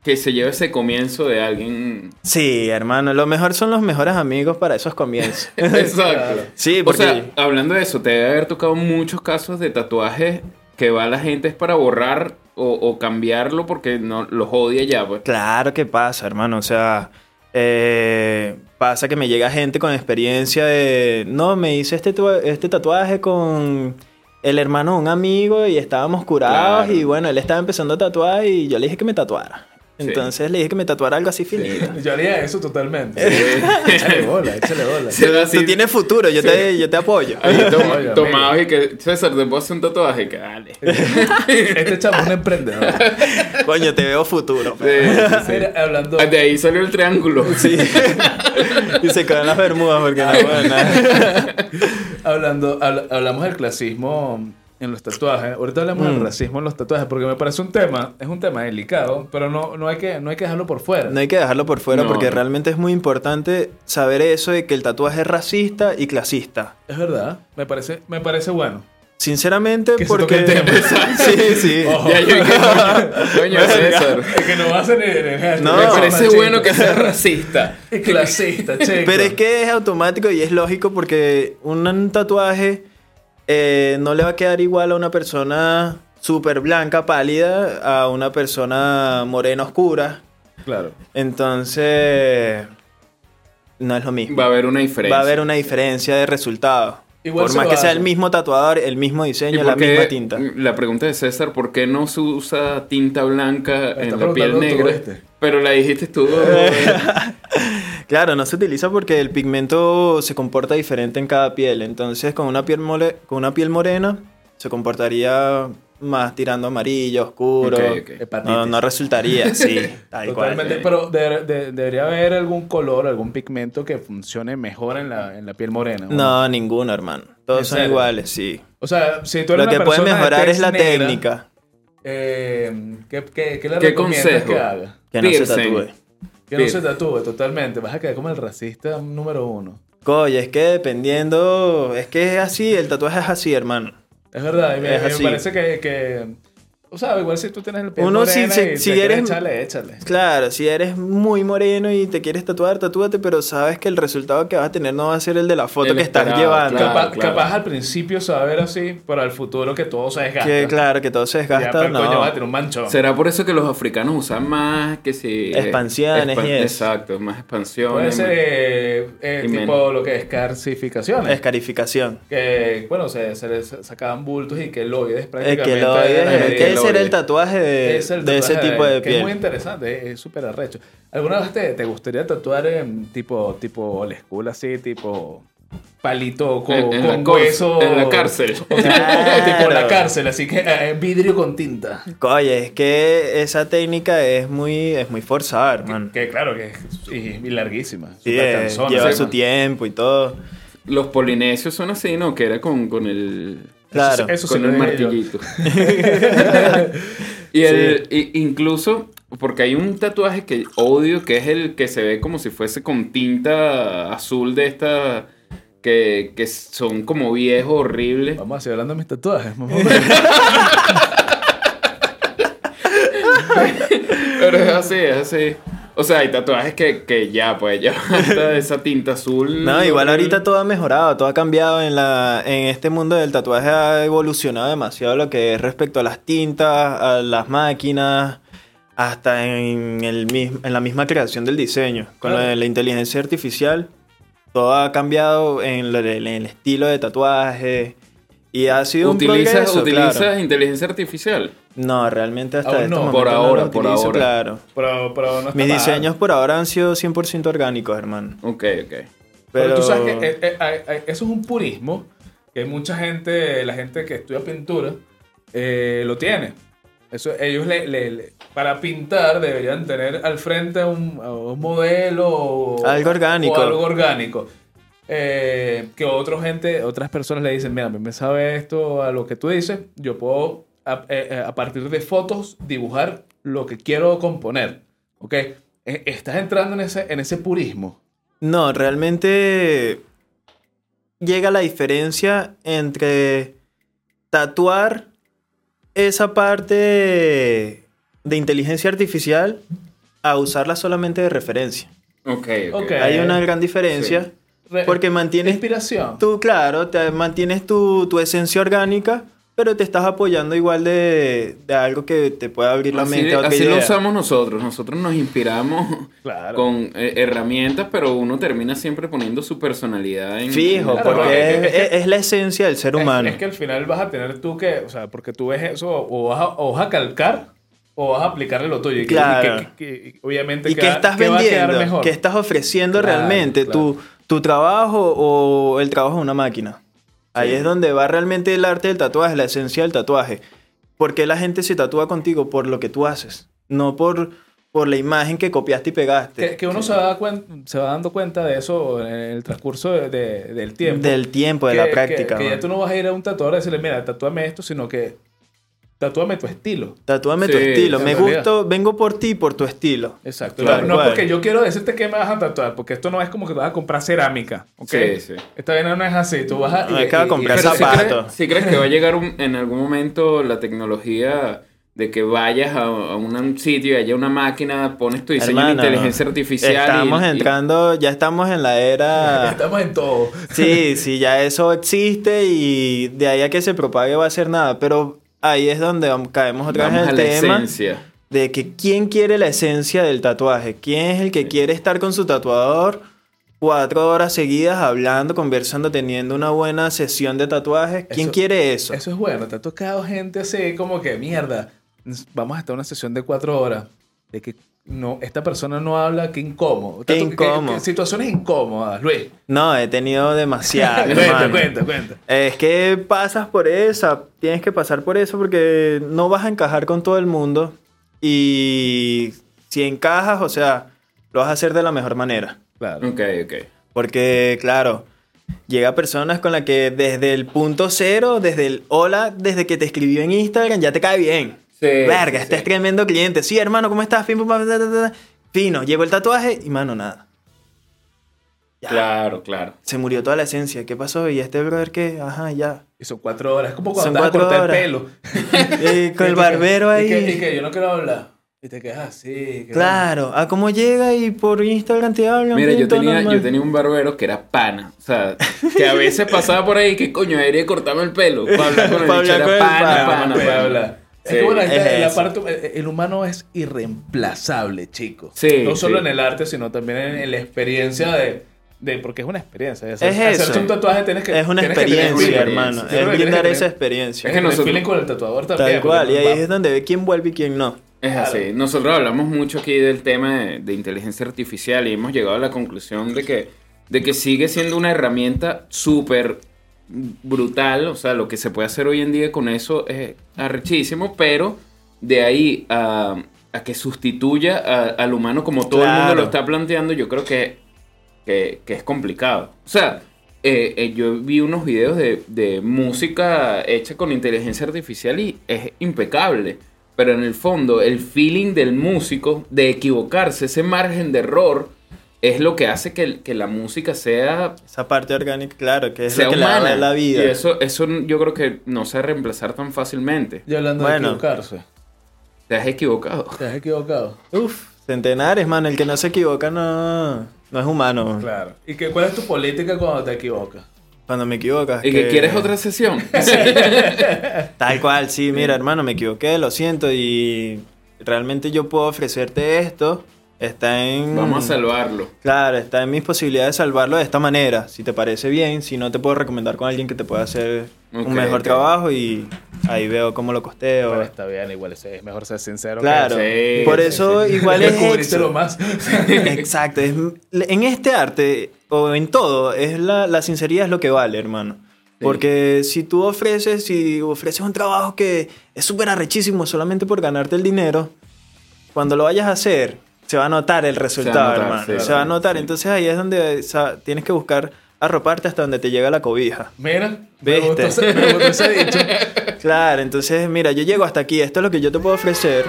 Que se lleva ese comienzo de alguien. Sí, hermano, lo mejor son los mejores amigos para esos comienzos. Exacto. sí, O porque sea, hablando de eso, te debe haber tocado muchos casos de tatuajes que va la gente es para borrar o, o cambiarlo porque no los odia ya, pues. claro que pasa, hermano, o sea, eh, pasa que me llega gente con experiencia de, no, me hice este, este tatuaje con el hermano de un amigo y estábamos curados Claro. y bueno, él estaba empezando a tatuar y yo le dije que me tatuara. Sí. Entonces le dije que me tatuara algo así finito. Yo haría eso totalmente. échale bola, échale bola. Así- Tú tienes futuro, yo, te, yo te apoyo. Tom- tomado y que César, te puedo hacer un tatuaje, que dale. Este chamo es un emprendedor. Coño, te veo futuro. Sí, sí, sí. Mira, hablando, De ahí salió el triángulo. Sí. y se quedan las bermudas porque no, bueno, hablando habla- hablamos del clasismo en los tatuajes. Ahorita hablamos del Mm. racismo en los tatuajes porque me parece un tema, es un tema delicado, pero no, no, hay, que, no hay que dejarlo por fuera. no hay que dejarlo por fuera No, porque no. realmente es muy importante saber eso de que el tatuaje es racista y clasista. Es verdad, me parece, me parece bueno. Sinceramente, Que se porque. toque el tema. sí, sí. Ojo. Ya yo dije, coño, César. Es que no va a ser ni- No, Me parece machista. bueno que sea racista. Y clasista, chico. Pero es que es automático y es lógico porque un tatuaje eh, no le va a quedar igual a una persona súper blanca, pálida, a una persona morena oscura. Claro. Entonces, no es lo mismo. Va a haber una diferencia. Va a haber una diferencia de resultado. Igual Por más que sea el mismo tatuador, el mismo ¿Y diseño, la qué- misma tinta. La pregunta de César, ¿por qué no se usa tinta blanca está en la piel negra? ¿viste? Pero la dijiste tú. Claro, no se utiliza porque el pigmento se comporta diferente en cada piel. Entonces, con una piel, mole- con una piel morena, se comportaría más tirando amarillo, oscuro. No, no resultaría así, tal cual. Totalmente, pero de- de- debería haber algún color, algún pigmento que funcione mejor en la, en la piel morena. ¿o No, ninguno, hermano. ¿En Todos son serio? iguales, sí. O sea, si tú eres Lo que puede mejorar es la negra, técnica. Eh, ¿qué, qué, qué le ¿Qué recomiendas consejo? que haga? Que no se tatúe. Que no se tatúe totalmente. Vas a quedar como el racista número uno. Coño, es que dependiendo. Es que es así, el tatuaje es así, hermano. Es verdad, y me, Es me así. parece que, que... O sea, igual si tú tienes el piel Uno, si- morena si- y si te quieres eres- échale, échale. Claro, si eres muy moreno y te quieres tatuar, tatúate, pero sabes que el resultado que vas a tener no va a ser el de la foto El que estás llevando. claro. capaz, capaz al principio se va a ver así, pero al futuro que todo se desgasta. Que claro, que todo se Ya, desgasta. pero coño, no. va a tener un manchón. ¿Será por eso que los africanos usan más que si... eh, Expansiones y eso. Exacto, más expansiones. Puede ser eh, eh, tipo menos. lo que es. Escarificación. que, bueno, se, se les sacaban bultos y queloides Es prácticamente. que lo de- que ese era el tatuaje de, es el de ese tatuaje tipo de que Es muy piel. interesante, es- súper arrecho. ¿Alguna vez te, te gustaría tatuar en tipo, tipo old school así, tipo palito con, En- en la con hueso. en la cárcel. O tipo, tipo en la Claro. cárcel, así que eh, vidrio con tinta. Oye, es que esa técnica es muy, es muy forzada, hermano. Que claro que es y, y larguísima. Sí, eh, cansona. lleva Sí, su man. tiempo y todo. Los polinesios son así, ¿no? Que era con, con el... Claro. Eso sí con yo. martillito. y el, incluso, porque hay un tatuaje que odio, que es el que se ve como si fuese con tinta azul de esta, que, que son como viejos, horribles. Vamos a seguir hablando de mis tatuajes. mamá. Pero es así, es así. O sea, hay tatuajes que, que ya, pues, ya esa tinta azul. No, igual ahorita todo ha mejorado, todo ha cambiado en la en este mundo del tatuaje ha evolucionado demasiado lo que es respecto a las tintas, a las máquinas, hasta en el en la misma creación del diseño, con lo Claro. de la inteligencia artificial. Todo ha cambiado en el estilo de tatuaje y ha sido un ¿Utilizas, progreso, utilizas claro. inteligencia artificial? No, realmente hasta Aún este no. momento Por no lo ahora, por utilizo, ahora. claro. Pero, pero no está Mis mal. diseños por ahora han sido 100% orgánicos, hermano. Ok, ok. Pero, Pero, tú sabes que eh, eh, eso es un purismo que mucha gente, la gente que estudia pintura, eh, lo tiene. Eso, ellos le, le- le- para pintar deberían tener al frente un, un modelo o Algo orgánico. o algo orgánico. Eh, que otra gente, otras personas le dicen, mira, a mí me sabe esto a lo que tú dices, yo puedo a, eh, eh, a partir de fotos dibujar lo que quiero componer. ¿Ok? Eh, Estás entrando en ese, en ese purismo. No, realmente llega la diferencia entre tatuar esa parte de inteligencia artificial a usarla solamente de referencia. Ok, ok. Ok. Hay una gran diferencia Sí. Porque mantienes inspiración. tú, claro, te mantienes tu, tu esencia orgánica, pero te estás apoyando igual de, de algo que te pueda abrir la Así, mente a así lo idea. usamos nosotros. Nosotros nos inspiramos Claro. con eh, herramientas, pero uno termina siempre poniendo su personalidad en. Fijo, Claro, porque es, es es la esencia del ser Es- humano. Es, que al final vas a tener tú que, o sea, porque tú ves eso, o vas a, o vas a calcar, o vas a aplicarle lo tuyo. Y Claro. que, que- que obviamente ¿Y qué estás vendiendo? ¿Qué estás ofreciendo realmente? claro. Tu, ¿Tu trabajo o el trabajo de una máquina? Ahí Sí. es donde va realmente el arte del tatuaje, la esencia del tatuaje. ¿Por qué la gente se tatúa contigo? Por lo que tú haces, no por, por la imagen que copiaste y pegaste. Que, que uno se, va cuen- se va dando cuenta de eso en el transcurso de- de- del tiempo. Del tiempo, de Que- la práctica. Que, ya tú no vas a ir a un tatuador y decirle, mira, tatúame esto, sino que tatúame tu estilo. Tatúame tu estilo. Me gusto, vengo por ti, por tu estilo. Exacto. No cual. porque yo quiero decirte que me vas a tatuar, porque esto no es como que vas a comprar cerámica. ¿ok? Sí, sí. Esta vaina no es así. Tú vas a. No, es que vas a comprar si zapatos. crees, si crees que va a llegar un- en algún momento la tecnología de que vayas a, a un sitio y haya una máquina, pones tu diseño Hermano, de inteligencia artificial. y- Estamos y- entrando, ya estamos en la era... Estamos en todo. Sí, sí, ya eso existe y de ahí a que se propague va a ser nada. Pero ahí es donde caemos otra vez en la el tema esencia. de que quién quiere la esencia del tatuaje. ¿Quién es el que quiere estar con su tatuador cuatro horas seguidas hablando, conversando, teniendo una buena sesión de tatuajes? ¿Quién Eso- quiere eso? Eso es bueno. Te ha tocado gente así como que, mierda, vamos a estar en una sesión de cuatro horas. De que no, esta persona no habla, qué incómodo. Qué incómodo. situaciones incómodas, Luis. No, he tenido demasiado. cuenta, cuenta, cuenta. Es que pasas por esa, tienes que pasar por eso porque no vas a encajar con todo el mundo y si encajas, o sea, lo vas a hacer de la mejor manera. Claro. Ok, ok. Porque, claro, llega personas con las que desde el punto cero, desde el hola, desde que te escribió en Instagram, ya te cae bien. Sí, Verga, sí, este es sí. tremendo cliente. Sí, hermano, ¿cómo estás? Pim, pum, pam, ta, ta, ta, ta. Fino, llegó el tatuaje y mano, nada. Ya. Claro, claro. Se murió toda la esencia. ¿Qué pasó? ¿Y este brother qué? Ajá, ya. Y son cuatro horas. Es como Son cuando vas a cuatro cortar horas. el pelo. Eh, con el barbero ahí. Y que, y que yo no quiero hablar. Y te quedas así. que- Claro, a cómo llega y por Instagram te hablan. Mira, yo tenía, normal. yo tenía un barbero que era pana. O sea, que a veces pasaba por ahí que coño, debería cortarme el pelo. Para hablar con el pana, pana, pana, puede pana. Es que bueno, Es la parte, eh, el humano es irreemplazable, chicos. Sí, no solo sí. en el arte, sino también en, en la experiencia de, de- Porque es una experiencia. Es eso. un tatuaje tienes que. Es una que experiencia, hermano. Es brindar esa experiencia. Es que nosotros- nosotros... feeling con el tatuador también. Tal cual, y ahí va- es donde ve quién vuelve y quién no. Es Claro. así. Nosotros hablamos mucho aquí del tema de, de inteligencia artificial y hemos llegado a la conclusión de que de que sigue siendo una herramienta súper brutal, o sea, lo que se puede hacer hoy en día con eso es arrechísimo, pero de ahí a, a que sustituya a- al humano como todo el mundo lo está planteando, yo creo que, que, que es complicado. O sea, eh, eh, yo vi unos videos de, de música hecha con inteligencia artificial y es impecable. Pero en el fondo, el feeling del músico de equivocarse, ese margen de error, es lo que hace que, que la música sea Esa parte orgánica, claro, que es sea lo que le humana. da la vida. Y eso, eso yo creo que no se reemplazar tan fácilmente. Y hablando Bueno. de equivocarse. Te has equivocado. ¿Te has equivocado? Uf, centenares, mano. El que no se equivoca no, no es humano. Claro. ¿Y qué, cuál es tu política cuando te equivocas? Cuando me equivocas. ¿Y que quieres otra sesión? Tal cual, sí, mira, hermano, me equivoqué, lo siento. Y realmente yo puedo ofrecerte esto. Está en. Vamos a salvarlo. Claro, está en mis posibilidades de salvarlo de esta manera. Si te parece bien, si no te puedo recomendar con alguien que te pueda hacer Ok, un mejor ok. trabajo y ahí veo cómo lo costeo. Pero está bien, igual es, mejor ser sincero. que- Claro, Sí, por sí, eso sí. igual es lo más. Exacto, es- en este arte o en todo, es la, la sinceridad es lo que vale, hermano. Porque si tú ofreces, si ofreces un trabajo que es súper arrechísimo solamente por ganarte el dinero, cuando lo vayas a hacer, se va a notar el resultado, notar, hermano. sí, se va a notar. sí. Entonces ahí es donde o sea, tienes que buscar arroparte hasta donde te llega la cobija. Mira, me ¿Viste? gustó, ese- me gustó ese dicho. Claro, entonces mira, yo llego hasta aquí, esto es lo que yo te puedo ofrecer.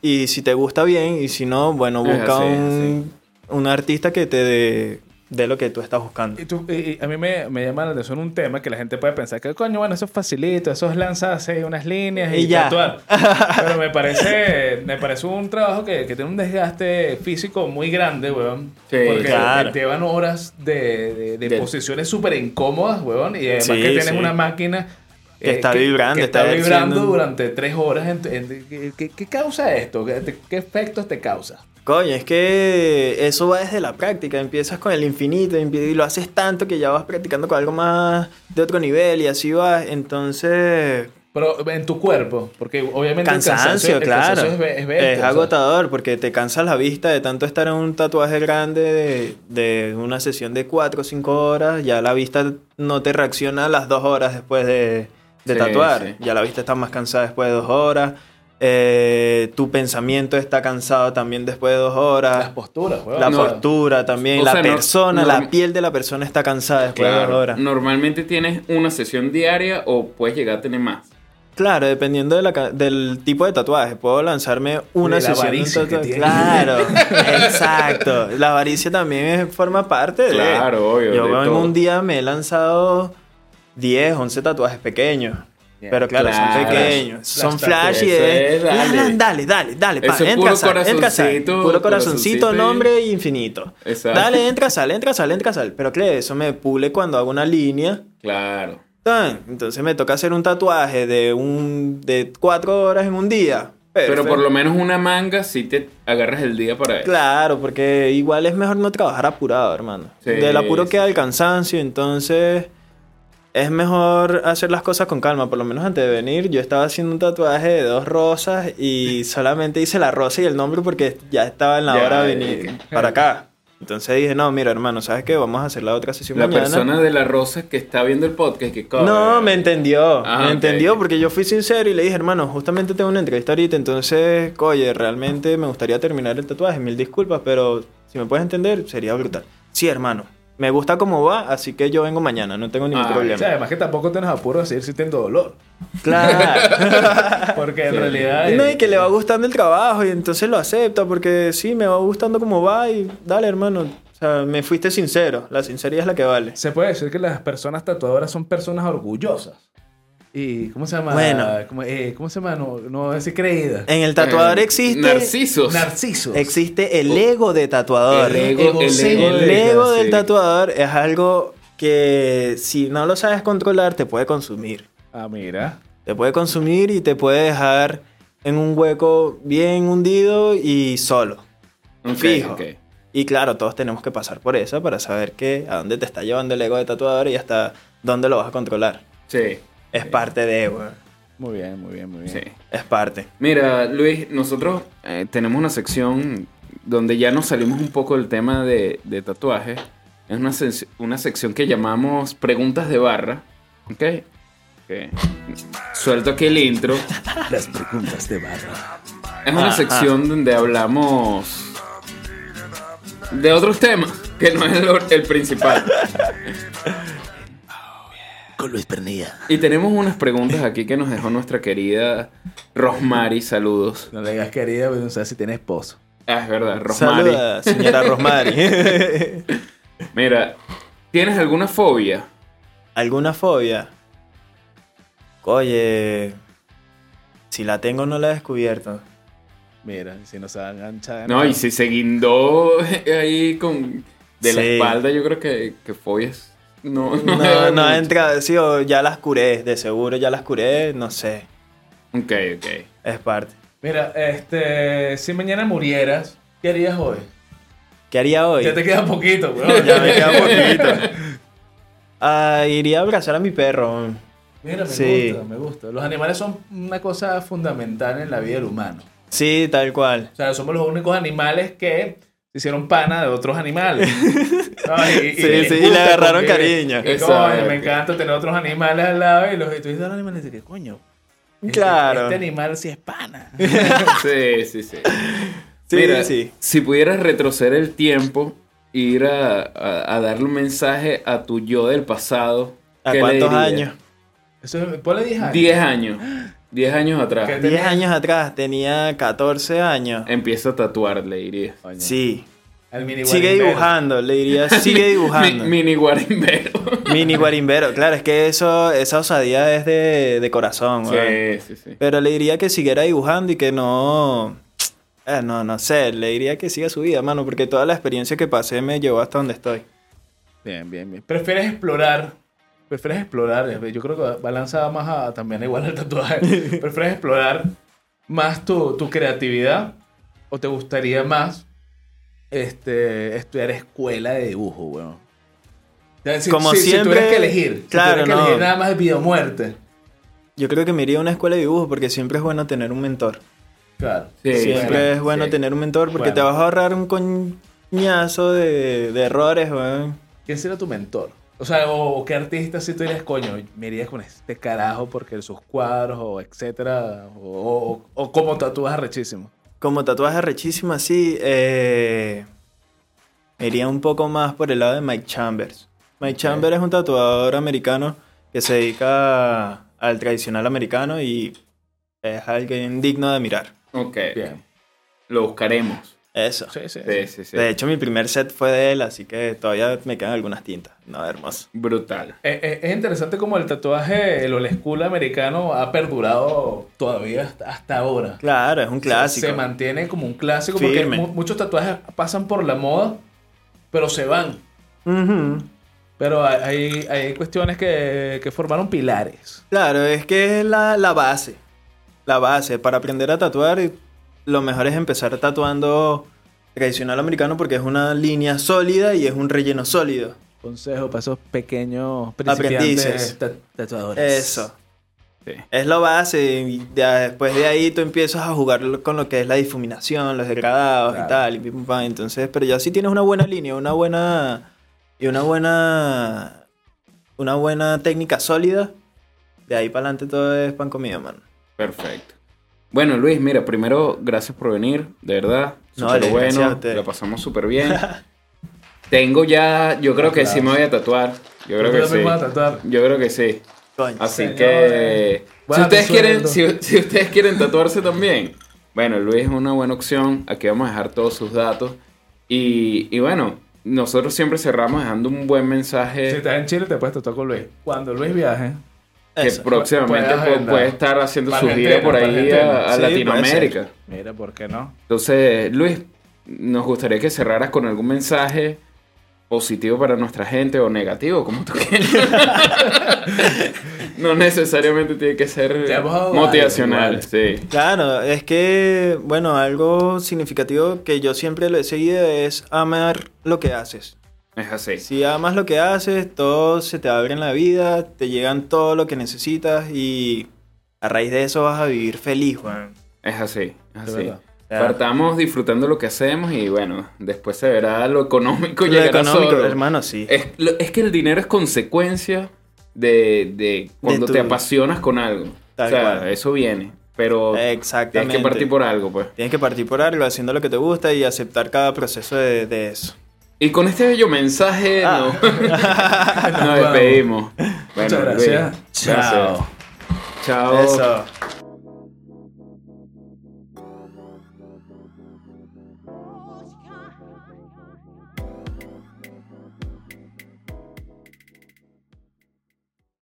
Y si te gusta bien, y si no, bueno, busca así, un, un artista que te dé dé lo que tú estás buscando. Y, tú- y- y a mí me, me llama la atención un tema que la gente puede pensar que, coño, bueno, eso es facilito, eso es lanzarse unas líneas y, Y ya. tatuar. Pero me parece, me parece un trabajo que, que tiene un desgaste físico muy grande, weón. Sí, porque claro. te llevan horas de, de- de Del- posiciones súper incómodas, weón. Y además Sí, que tienes sí. una máquina... Que está vibrando, que está está vibrando durante tres horas. ¿qué, qué- qué causa esto? ¿Qué, qué efectos te causa? Coño, es que eso va desde la práctica. Empiezas con el infinito y lo haces tanto que ya vas practicando con algo más de otro nivel y así vas. Entonces, Pero en tu cuerpo, porque obviamente el cansancio, el claro. cansancio es, es bestia, es sea. agotador porque te cansa la vista de tanto estar en un tatuaje grande de, de una sesión de 4 o 5 horas. Ya la vista no te reacciona a las 2 horas después de, de Sí, tatuar. sí. Ya la vista está más cansada después de 2 horas. Eh, tu pensamiento está cansado también después de 2 Las horas. posturas, weón. La No. postura también, la sea, persona, no- la piel de la persona está cansada después de dos Claro. horas. Normalmente tienes una sesión diaria o puedes llegar a tener más. Claro, dependiendo de la ca- del tipo de tatuaje. Puedo lanzarme una De la sesión de un tatuaje. Claro, exacto. La avaricia también forma parte de. Claro, obvio, Yo de en todo. un día me he lanzado 10, 11 tatuajes pequeños. Pero claro, Claro. son pequeños. Son Flash flash y Eso es. es, dale. Dale, dale, dale, pa, entra, puro sal, entra, sal. corazoncito, Puro corazoncito, corazoncito y- nombre infinito. Exacto. Dale, entra, sal, entra, sal, entra, sal. Pero claro, eso me pule cuando hago una línea. Claro. Tan, Entonces me toca hacer un tatuaje de un de cuatro horas en un día. Pero por lo menos una manga si te agarras el día para eso. Claro, porque igual es mejor no trabajar apurado, hermano. Sí, Del apuro sí. queda el cansancio, entonces es mejor hacer las cosas con calma. Por lo menos antes de venir, yo estaba haciendo un tatuaje de dos rosas y solamente hice la rosa y el nombre porque ya estaba en la Ya, hora de venir para acá. Entonces dije, no, mira, hermano, ¿sabes qué? Vamos a hacer la otra sesión La mañana. persona de la rosa que está viendo el podcast que cobre. No, me entendió. Ah, me entendió porque yo fui sincero y le dije, hermano, justamente tengo una entrevista ahorita, entonces, oye, realmente me gustaría terminar el tatuaje. Mil disculpas, pero si me puedes entender, sería brutal. Sí, hermano. Me gusta cómo va, así que yo vengo mañana, no tengo ningún Ah, O problema. sea, además que tampoco tienes apuro de seguir sintiendo dolor. Claro. Porque en Sí. realidad. No, y que le va gustando el trabajo y entonces lo acepta porque sí, me va gustando cómo va y dale, hermano. O sea, me fuiste sincero. La sinceridad es la que vale. Se puede decir que las personas tatuadoras son personas orgullosas. ¿Y cómo se llama? Bueno. ¿Cómo, eh, ¿cómo se llama? No, no decir creída. En el tatuador Eh, existe... Narcisos. Narcisos. Existe el ego de tatuador. El ego, el ego, El ego del sí. tatuador es algo que si no lo sabes controlar te puede consumir. Ah, mira. Te puede consumir y te puede dejar en un hueco bien hundido y solo. Fijo. Y claro, todos tenemos que pasar por eso para saber que a dónde te está llevando el ego de tatuador y hasta dónde lo vas a controlar. Sí. Es parte de, weón. Muy bien, muy bien, muy bien. Sí. Es parte. Mira, Luis, nosotros eh, tenemos una sección donde ya nos salimos un poco del tema de, de tatuajes Es una, sec- una sección que llamamos Preguntas de Barra. ¿Ok? Ok. Suelto aquí el intro. Las preguntas de barra. Es una Ajá. sección donde hablamos de otros temas, que no es el, el principal. Con Luis Pernilla. Y tenemos unas preguntas aquí que nos dejó nuestra querida Rosmary. Saludos. No le digas querida, porque no sabes si tiene esposo. Ah, es verdad, Rosmary. Saluda, señora Rosmary. Mira, ¿tienes alguna fobia? ¿Alguna fobia? Oye, si la tengo no la he descubierto. Mira, si no se va a enganchar. No, y si se guindó ahí con de la espalda, yo creo que, que fobias. No, no, No, no mucho. entra, sí, o ya las curé, de seguro ya las curé, no sé, Ok, ok. es parte. Mira, este. Si mañana murieras, ¿qué harías hoy? ¿Qué haría hoy? Ya te queda poquito, weón. Ya me queda poquito. Ah, iría a abrazar a mi perro. Mira, me Sí. gusta, me gusta. Los animales son una cosa fundamental en la vida del humano. Sí, tal cual. O sea, somos los únicos animales que hicieron pana de otros animales. No, y- Sí, y sí, y le agarraron porque- cariño. Exacto. coño, me encanta tener otros animales al lado y los tú dices, los animales ¿qué coño? Este- Claro. Este animal sí es pana. Sí, sí, sí. Sí, Mira, sí. si pudieras retroceder el tiempo, ir a, a- a darle un mensaje a tu yo del pasado. ¿A ¿qué le cuántos años? Eso, es- ponle 10 años. 10 años. 10 años atrás. ¿Qué? 10 años atrás, tenía 14 años. Empieza a tatuar, le diría. Coño. Sí. Al mini Sigue dibujando, le diría, sigue dibujando. Mi- mini guarimbero. Mini guarimbero, claro, es que eso, esa osadía es de, de corazón, sí, sí, sí. Pero le diría que siguiera dibujando y que no. eh, no, no sé, le diría que siga su vida, mano, porque toda la experiencia que pasé me llevó hasta donde estoy. Bien, bien, bien. ¿Prefieres explorar? ¿Prefieres explorar? Yo creo que va lanzada más a también igual al tatuaje. ¿Prefieres explorar más tu, tu creatividad? ¿O te gustaría más este, estudiar escuela de dibujo, weón? O sea, si, Como si- si siempre- tuvieras que elegir. si claro, tuvieras que no. elegir nada más vida o muerte. Yo creo que me iría a una escuela de dibujo porque siempre es bueno tener un mentor. Claro. Sí, siempre bueno, es bueno sí. tener un mentor porque Bueno. te vas a ahorrar un coñazo de, de errores, weón. ¿Quién sería tu mentor? O sea, o, qué artista si tú dirías, coño, me irías con este carajo porque sus cuadros o etcétera, o, o, o como tatúas arrechísimo. Como tatuaje rechísimo así, eh, iría un poco más por el lado de Mike Chambers. Mike Chambers es un tatuador americano que se dedica al tradicional americano y es alguien digno de mirar. Ok. Bien. Lo buscaremos. Eso. Sí, sí. Sí, sí, sí. De hecho, mi primer set fue de él, así que todavía me quedan algunas tintas. No, hermoso. Brutal. Eh, eh, Es interesante como el tatuaje, el old school americano ha perdurado todavía hasta, hasta ahora. Claro, es un clásico. Se, se mantiene como un clásico porque Firme. mu- muchos tatuajes pasan por la moda, pero se van. Pero hay, hay, hay cuestiones que, que formaron pilares. Claro, es que es la, la base. La base. Para aprender a tatuar, lo mejor es empezar tatuando tradicional americano porque es una línea sólida y es un relleno sólido. Consejo para esos pequeños Aprendices. principiantes ta- tatuadores. Eso. Sí. Es lo base. Y ya después de ahí tú empiezas a jugar con lo que es la difuminación, los degradados Claro. y tal. Y pim, pum, pam. Entonces, pero ya si tienes una buena línea, una buena. Y una buena. Una buena técnica sólida. De ahí para adelante todo es pan comido, man. Perfecto. Bueno, Luis, mira, primero, gracias por venir, de verdad. No, a bueno, lo pasamos súper bien. Tengo ya, yo creo que sí me voy a tatuar. Yo creo que sí. también me voy a tatuar. Yo creo que sí. Coño. Así que si ustedes quieren, si, si ustedes quieren tatuarse también, bueno, Luis es una buena opción. Aquí vamos a dejar todos sus datos. Y, y bueno, nosotros siempre cerramos dejando un buen Si mensaje estás en Chile, te puedes tatuar con Luis. Cuando Luis viaje, que Eso. próximamente puede estar haciendo su gira por ahí a, a Argentina. Sí, Latinoamérica. mira, ¿por qué no? Entonces, Luis, nos gustaría que cerraras con algún mensaje positivo para nuestra gente o negativo, como tú quieras. no necesariamente tiene que ser motivacional, sí. Claro, es que, bueno, algo significativo que yo siempre lo he seguido es amar lo que haces. Es así. Si amas lo que haces, todo se te abre en la vida, te llegan todo lo que necesitas y a raíz de eso vas a vivir feliz, weón. Es así, es así. Partamos disfrutando lo que hacemos y bueno, después se verá lo económico Lo llegará económico, solo. hermano, sí. Es, lo- es que el dinero es consecuencia de, de cuando te apasionas con algo. Tal o sea, cual. eso viene. Pero tienes Exactamente. que partir por algo, pues. Tienes que partir por algo, haciendo lo que te gusta y aceptar cada proceso de, de eso. Y con este bello mensaje Ah. no- nos despedimos. Bueno, Muchas gracias. Chao. Chao. Eso.